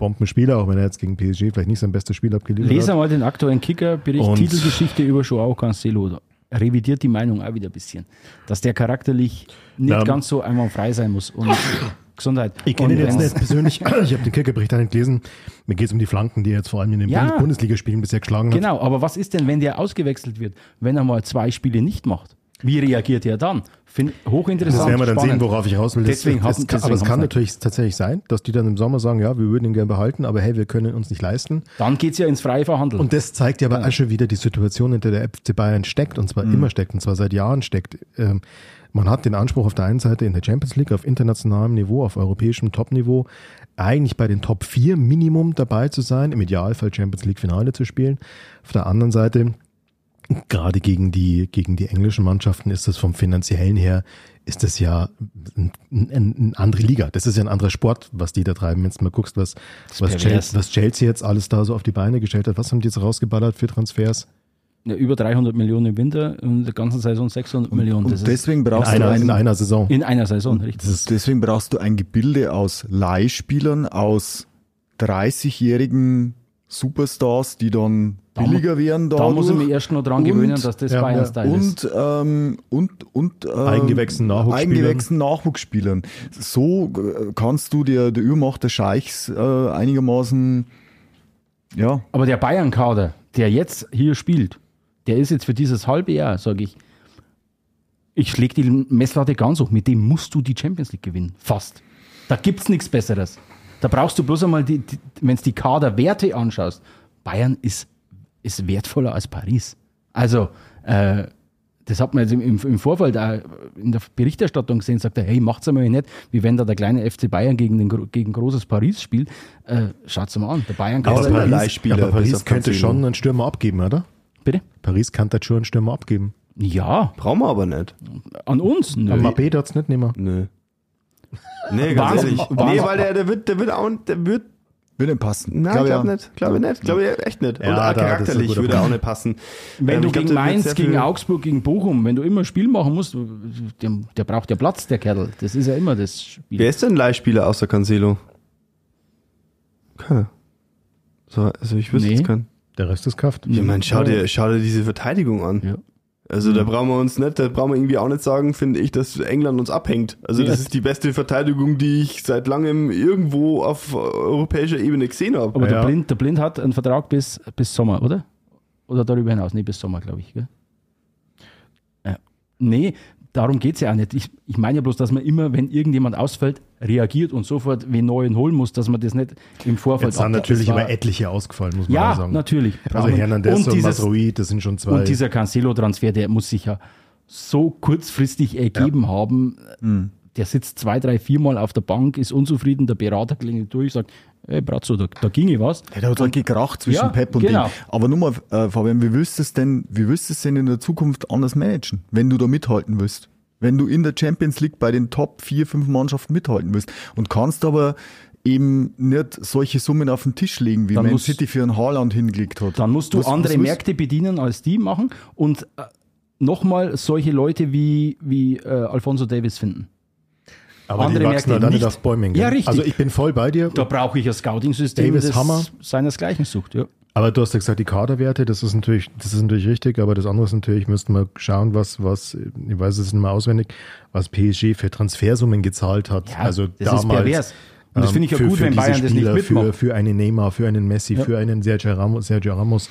Bombenspieler, auch wenn er jetzt gegen PSG vielleicht nicht sein bestes Spiel abgeliefert Lese hat. mal den aktuellen Kicker-Bericht, Titelgeschichte über Joao Cancelo. Revidiert die Meinung auch wieder ein bisschen. Dass der charakterlich nicht Ja. ganz so einwandfrei sein muss. Und (laughs) Gesundheit. Ich kenne ihn jetzt nicht persönlich. (laughs) Ich habe den Kickerbericht nicht gelesen. Mir geht es um die Flanken, die er jetzt vor allem in den Ja. Bundes Bundesligaspielen bisher geschlagen hat. Genau, aber was ist denn, wenn der ausgewechselt wird, wenn er mal zwei Spiele nicht macht? Wie reagiert er dann? Find, hochinteressant. Das werden wir dann spannend. sehen, worauf ich raus will. Deswegen das, kann, aber deswegen es kann natürlich tatsächlich sein, dass die dann im Sommer sagen, ja, wir würden ihn gerne behalten, aber hey, wir können uns nicht leisten. Dann geht's ja ins freie Verhandeln. Und das zeigt ja aber auch schon wieder die Situation, in der der FC Bayern steckt, und zwar immer steckt, und zwar seit Jahren steckt. Ähm, man hat den Anspruch auf der einen Seite in der Champions League auf internationalem Niveau, auf europäischem Top-Niveau, eigentlich bei den Top 4 Minimum dabei zu sein, im Idealfall Champions League Finale zu spielen. Auf der anderen Seite gerade gegen die, gegen die englischen Mannschaften ist das vom finanziellen her, ist das ja ein, ein, eine andere Liga. Das ist ja ein anderer Sport, was die da treiben. Wenn du mal guckst, was, was. Chelsea, was Chelsea jetzt alles da so auf die Beine gestellt hat. Was haben die jetzt rausgeballert für Transfers? ja, über 300 Millionen im Winter und in der ganzen Saison 600 Millionen. Das Und deswegen In brauchst, du einer, in ein, einer Saison. in einer Saison, richtig. Deswegen brauchst du ein Gebilde aus Leihspielern, aus 30-jährigen Superstars, die dann billiger werden. Da dadurch. muss ich mich erst noch dran Und- gewöhnen, dass das ja, Bayern-Style ist. und, ähm, und, und ähm, Eingewächsten Nachwuchsspielern. Eingewächsten Nachwuchsspielern. So äh, kannst du der, der Übermacht der Scheichs äh, einigermaßen ja, Aber der Bayern-Kader, der jetzt hier spielt, der ist jetzt für dieses halbe Jahr, sage ich, ich schläge die Messlatte ganz hoch. Mit dem musst du die Champions League gewinnen. Fast. Da gibt's nichts Besseres. Da brauchst du bloß einmal, die, die, wenn du die Kaderwerte anschaust, Bayern ist, ist wertvoller als Paris. Also, äh, das hat man jetzt im, im, Vorfeld auch in der Berichterstattung gesehen, sagt er, hey, macht's einmal nicht, wie wenn da der kleine FC Bayern gegen, den, gegen großes Paris spielt. Äh, schaut's mal an, der bayern Aber kader Paris- Leihspieler, aber Paris könnte schon einen Stürmer abgeben, oder? Bitte? Paris kann da schon einen Stürmer abgeben. Ja, Brauchen wir aber nicht. an uns? Nö. Aber Mbappé darf es nicht nehmen. Nö. Nee, ganz ehrlich. Nee, weil der, der wird, der wird auch, der wird, würde passen. nein, Glaub glaub ja. nicht, glaube nicht, glaube ich echt nicht. Ja, Und auch ein charakterlich würde er auch nicht passen. Wenn Ähm, du glaub, gegen Mainz, gegen Augsburg, gegen Bochum, wenn du immer Spiel machen musst, der, der braucht ja Platz, der Kerl. Das ist ja immer das Spiel. Wer ist denn Leihspieler außer Cancelo? Keiner. So, also ich wüsste Nee. jetzt keinen. Der Rest ist Kraft. Ich meine, schau dir, schau dir diese Verteidigung an. Ja. Also da brauchen wir uns nicht, da brauchen wir irgendwie auch nicht sagen, finde ich, dass England uns abhängt. Also das ist die beste Verteidigung, die ich seit langem irgendwo auf europäischer Ebene gesehen habe. Aber Ja. der, Blind, der Blind hat einen Vertrag bis, bis Sommer, oder? Oder darüber hinaus? Nee, bis Sommer, glaube ich. Gell? Ja. Nee, darum geht's ja auch nicht. Ich, ich meine ja bloß, dass man immer, wenn irgendjemand ausfällt, reagiert und sofort wen neuen holen muss, dass man das nicht im Vorfeld Jetzt sind natürlich aber etliche ausgefallen, muss man Ja, sagen. natürlich. Also Hernandez und, und dieses- Masrui, das sind schon zwei. Und dieser Cancelo-Transfer, der muss sich ja so kurzfristig ergeben haben. Der sitzt zwei, drei, viermal auf der Bank, ist unzufrieden, der Berater klingelt durch, sagt, hey Bratzo, da, da ginge was. Ja, da hat halt gekracht zwischen Ja, Pep und genau. dem. Aber nur mal, äh, Fabian, wie willst du es denn, wie willst du es denn in der Zukunft anders managen, wenn du da mithalten willst? Wenn du in der Champions League bei den Top vier, fünf Mannschaften mithalten willst und kannst aber eben nicht solche Summen auf den Tisch legen, wie Dann Man muss- City für einen Haaland hingelegt hat. Dann musst du Was- was andere muss- Märkte bedienen als die machen und äh, nochmal solche Leute wie, wie äh, Alfonso Davis finden. Aber Andere die wachsen Märkte halt nicht auf Bäumen. Ja, gell? richtig. Also ich bin voll bei dir. Da brauche ich ein Scouting-System, das Hammer. seinesgleichen sucht. Ja. Aber du hast ja gesagt, die Kaderwerte, das ist natürlich, das ist natürlich richtig, aber das andere ist natürlich, müssten wir schauen, was, was, ich weiß es nicht mehr auswendig, was PSG für Transfersummen gezahlt hat. Ja, also das ist damals. pervers. Und das ähm, finde ich ja für- gut, für wenn Bayern das nicht Spieler, mitmacht. Für, für einen Neymar, für einen Messi, Ja. für einen Sergio Ramos, Sergio Ramos,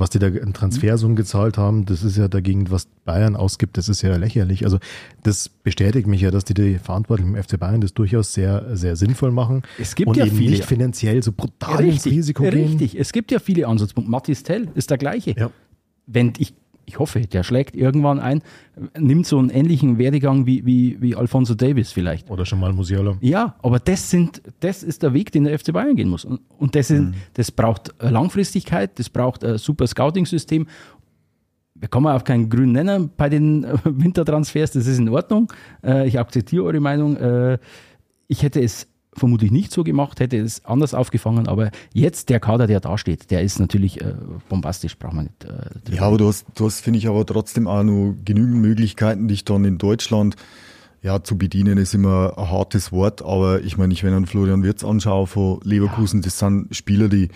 was die da in Transfersummen gezahlt haben, das ist ja dagegen, was Bayern ausgibt, das ist ja lächerlich. Also das bestätigt mich ja, dass die, die Verantwortlichen im FC Bayern das durchaus sehr, sehr sinnvoll machen. Es gibt und ja eben viele. nicht finanziell so brutal ins Risiko gehen. richtig. Es gibt ja viele Ansatzpunkte. Mathis Tell ist der gleiche. Ja. Wenn ich, ich hoffe, der schlägt irgendwann ein, nimmt so einen ähnlichen Werdegang wie, wie, wie Alfonso Davis vielleicht. Oder schon mal Musiala. Ja, aber das sind, das ist der Weg, den der FC Bayern gehen muss. Und, und das, sind, das braucht äh, Langfristigkeit, das braucht ein super Scouting-System. Wir kommen auf keinen grünen Nenner bei den äh, Wintertransfers, das ist in Ordnung. Äh, Ich akzeptiere eure Meinung. Äh, Ich hätte es vermutlich nicht so gemacht, hätte es anders aufgefangen, aber jetzt der Kader, der da steht, der ist natürlich äh, bombastisch, braucht man nicht. äh, Ja, aber du hast, du hast finde ich, aber trotzdem auch noch genügend Möglichkeiten, dich dann in Deutschland ja, zu bedienen, ist immer ein hartes Wort, aber ich meine, ich wenn ich Florian Wirtz anschaue von Leverkusen, das sind Spieler, die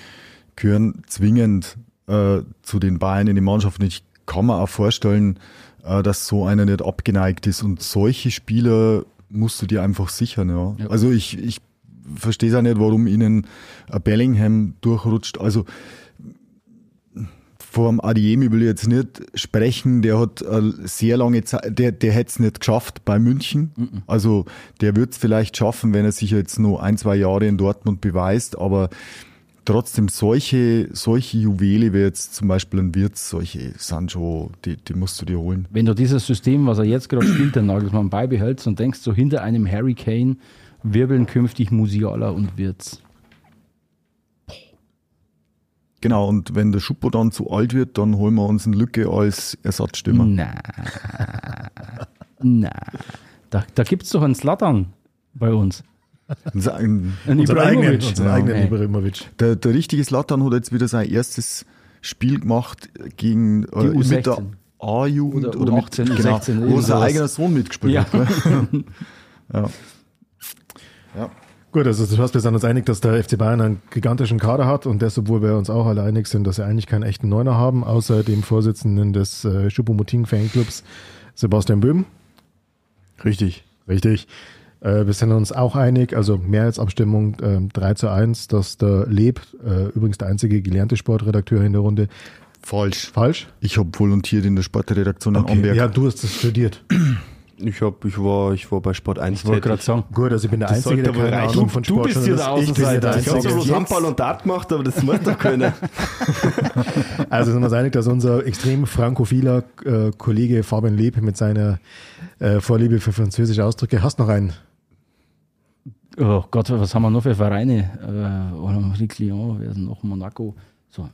gehören zwingend äh, zu den Bayern in die Mannschaft und ich kann mir auch vorstellen, äh, dass so einer nicht abgeneigt ist und solche Spieler musst du dir einfach sichern, ja. Ja. Also ich, ich verstehe es auch nicht, warum ihnen Bellingham durchrutscht, also vom Adiemi will ich jetzt nicht sprechen, der hat sehr lange Zeit, der, der hätte es nicht geschafft bei München. Also der wird es vielleicht schaffen, wenn er sich jetzt nur ein, zwei Jahre in Dortmund beweist, aber trotzdem solche, solche Juwele wie jetzt zum Beispiel ein Wirtz, solche Sancho, die, die musst du dir holen. Wenn du dieses System, was er jetzt gerade spielt, den Nagelsmann beibehältst und denkst, so hinter einem Harry Kane wirbeln künftig Musiala und Wirtz. Genau, und wenn der Schuppo dann zu alt wird, dann holen wir uns eine Lücke als Ersatzstürmer. Na, na. Da, da gibt es doch einen Slattern bei uns. Ein- Einen Unseren eigenen, Ibrahimovic. unseren Ja. eigenen Ey. Ibrahimovic. Der, der richtige Slatan hat jetzt wieder sein erstes Spiel gemacht gegen äh, mit der U16. A-Jugend Oder oder, mit, U18, genau, U16, wo sein eigener Sohn mitgespielt Ja. hat. (laughs) Ja. ja. Gut, also das heißt, wir sind uns einig, dass der FC Bayern einen gigantischen Kader hat und das, obwohl wir uns auch alle einig sind, dass sie eigentlich keinen echten Neuner haben, außer dem Vorsitzenden des äh, Schuppomoting Fanclubs, Sebastian Böhm. Richtig. Richtig. Äh, wir sind uns auch einig, also Mehrheitsabstimmung äh, 3 zu 1, dass der Leb, äh, übrigens der einzige gelernte Sportredakteur in der Runde, Falsch. falsch? Ich habe volontiert in der Sportredaktion in Amberg. Ja, du hast das studiert. (clears throat) Ich, hab, ich, war, ich war bei Sport 1 Ich wollte gerade sagen, Gut, also ich bin der Einzige, der keine reichen. Ahnung Du- von du Sport bist hier der Ich bin hier der Außenseiter. Ich habe zwar Einzige. bloß Handball und Dart gemacht, aber das muss doch können. (laughs) Also sind wir uns einig, dass unser extrem frankophiler äh, Kollege Fabian Leb mit seiner äh, Vorliebe für französische Ausdrücke, hast noch einen? Oh Gott, was haben wir noch für Vereine? Äh, Olympique Lyon, wer ist noch? Monaco. So.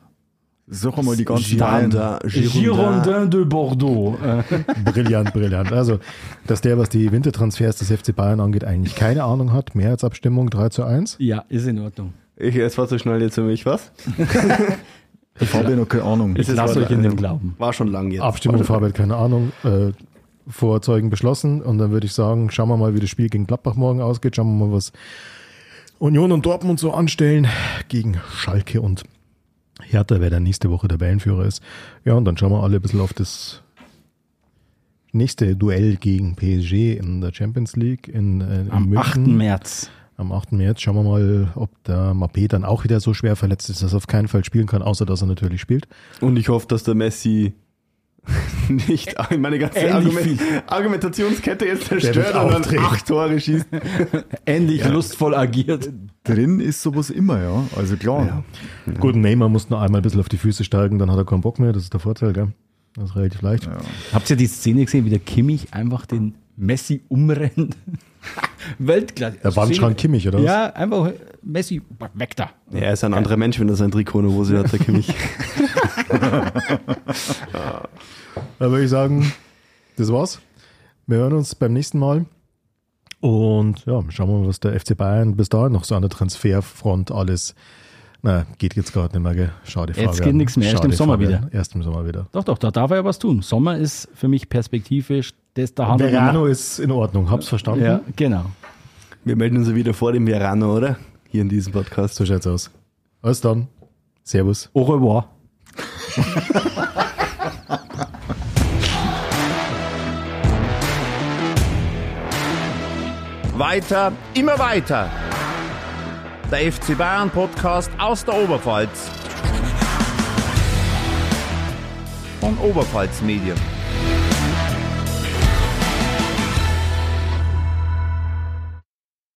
Sag einmal die ganzen Bayern. Girondin de Bordeaux. Äh, (laughs) Brillant, brillant. Also, dass der, was die Wintertransfers des FC Bayern angeht, eigentlich keine Ahnung hat. Mehrheitsabstimmung 3 zu 1. ja, ist in Ordnung. Ich, es war so schnell jetzt für mich, was? (laughs) Ich habe ja noch keine Ahnung. Ich lasse euch in der- dem Glauben. War schon lang jetzt. Abstimmung Fabian, keine Ahnung. Äh, Vorzeugen beschlossen. Und dann würde ich sagen, schauen wir mal, wie das Spiel gegen Gladbach morgen ausgeht. Schauen wir mal, was Union und Dortmund so anstellen gegen Schalke und Hertha, wer dann nächste Woche Tabellenführer ist. Ja, und dann schauen wir alle ein bisschen auf das nächste Duell gegen PSG in der Champions League in, äh, in Am München. 8. März. Am 8. März schauen wir mal, ob der Mappé dann auch wieder so schwer verletzt ist, dass er auf keinen Fall spielen kann, außer dass er natürlich spielt. Und ich hoffe, dass der Messi (laughs) nicht meine ganze Argument, Argumentationskette jetzt zerstört und dann acht Tore schießt. (laughs) Ähnlich lustvoll agiert. Drin ist sowas immer, ja. Also klar. Gut, Neymar muss noch einmal ein bisschen auf die Füße steigen, dann hat er keinen Bock mehr, das ist der Vorteil, gell? Das ist relativ leicht. Habt ihr die Szene gesehen, wie der Kimmich einfach den Messi umrennt? (laughs) Weltklasse. Der Wandschrank Kimmich, oder was? Ja, einfach Messi, weg da. Ja, er ist ein anderer Mensch, wenn er sein Trikot in der Hose hat, der Kimmich. (laughs) Da würde ich sagen, das war's. Wir hören uns beim nächsten Mal. Und ja, schauen wir mal, was der FC Bayern bis dahin noch so an der Transferfront alles. Na, geht jetzt gerade nicht mehr, gell? Schade Jetzt Fabian. geht nichts mehr, erst im Sommer Fabian. wieder. Erst im Sommer wieder. Doch, doch, da darf er ja was tun. Sommer ist für mich perspektivisch, das da handelt Verano ist in Ordnung, hab's verstanden? Ja, genau. Wir melden uns ja wieder vor dem Verano, oder? Hier in diesem Podcast. So schaut's aus. Alles dann. Servus. Au revoir. Weiter, immer weiter. Der FC Bayern Podcast aus der Oberpfalz. Von Oberpfalz Medien.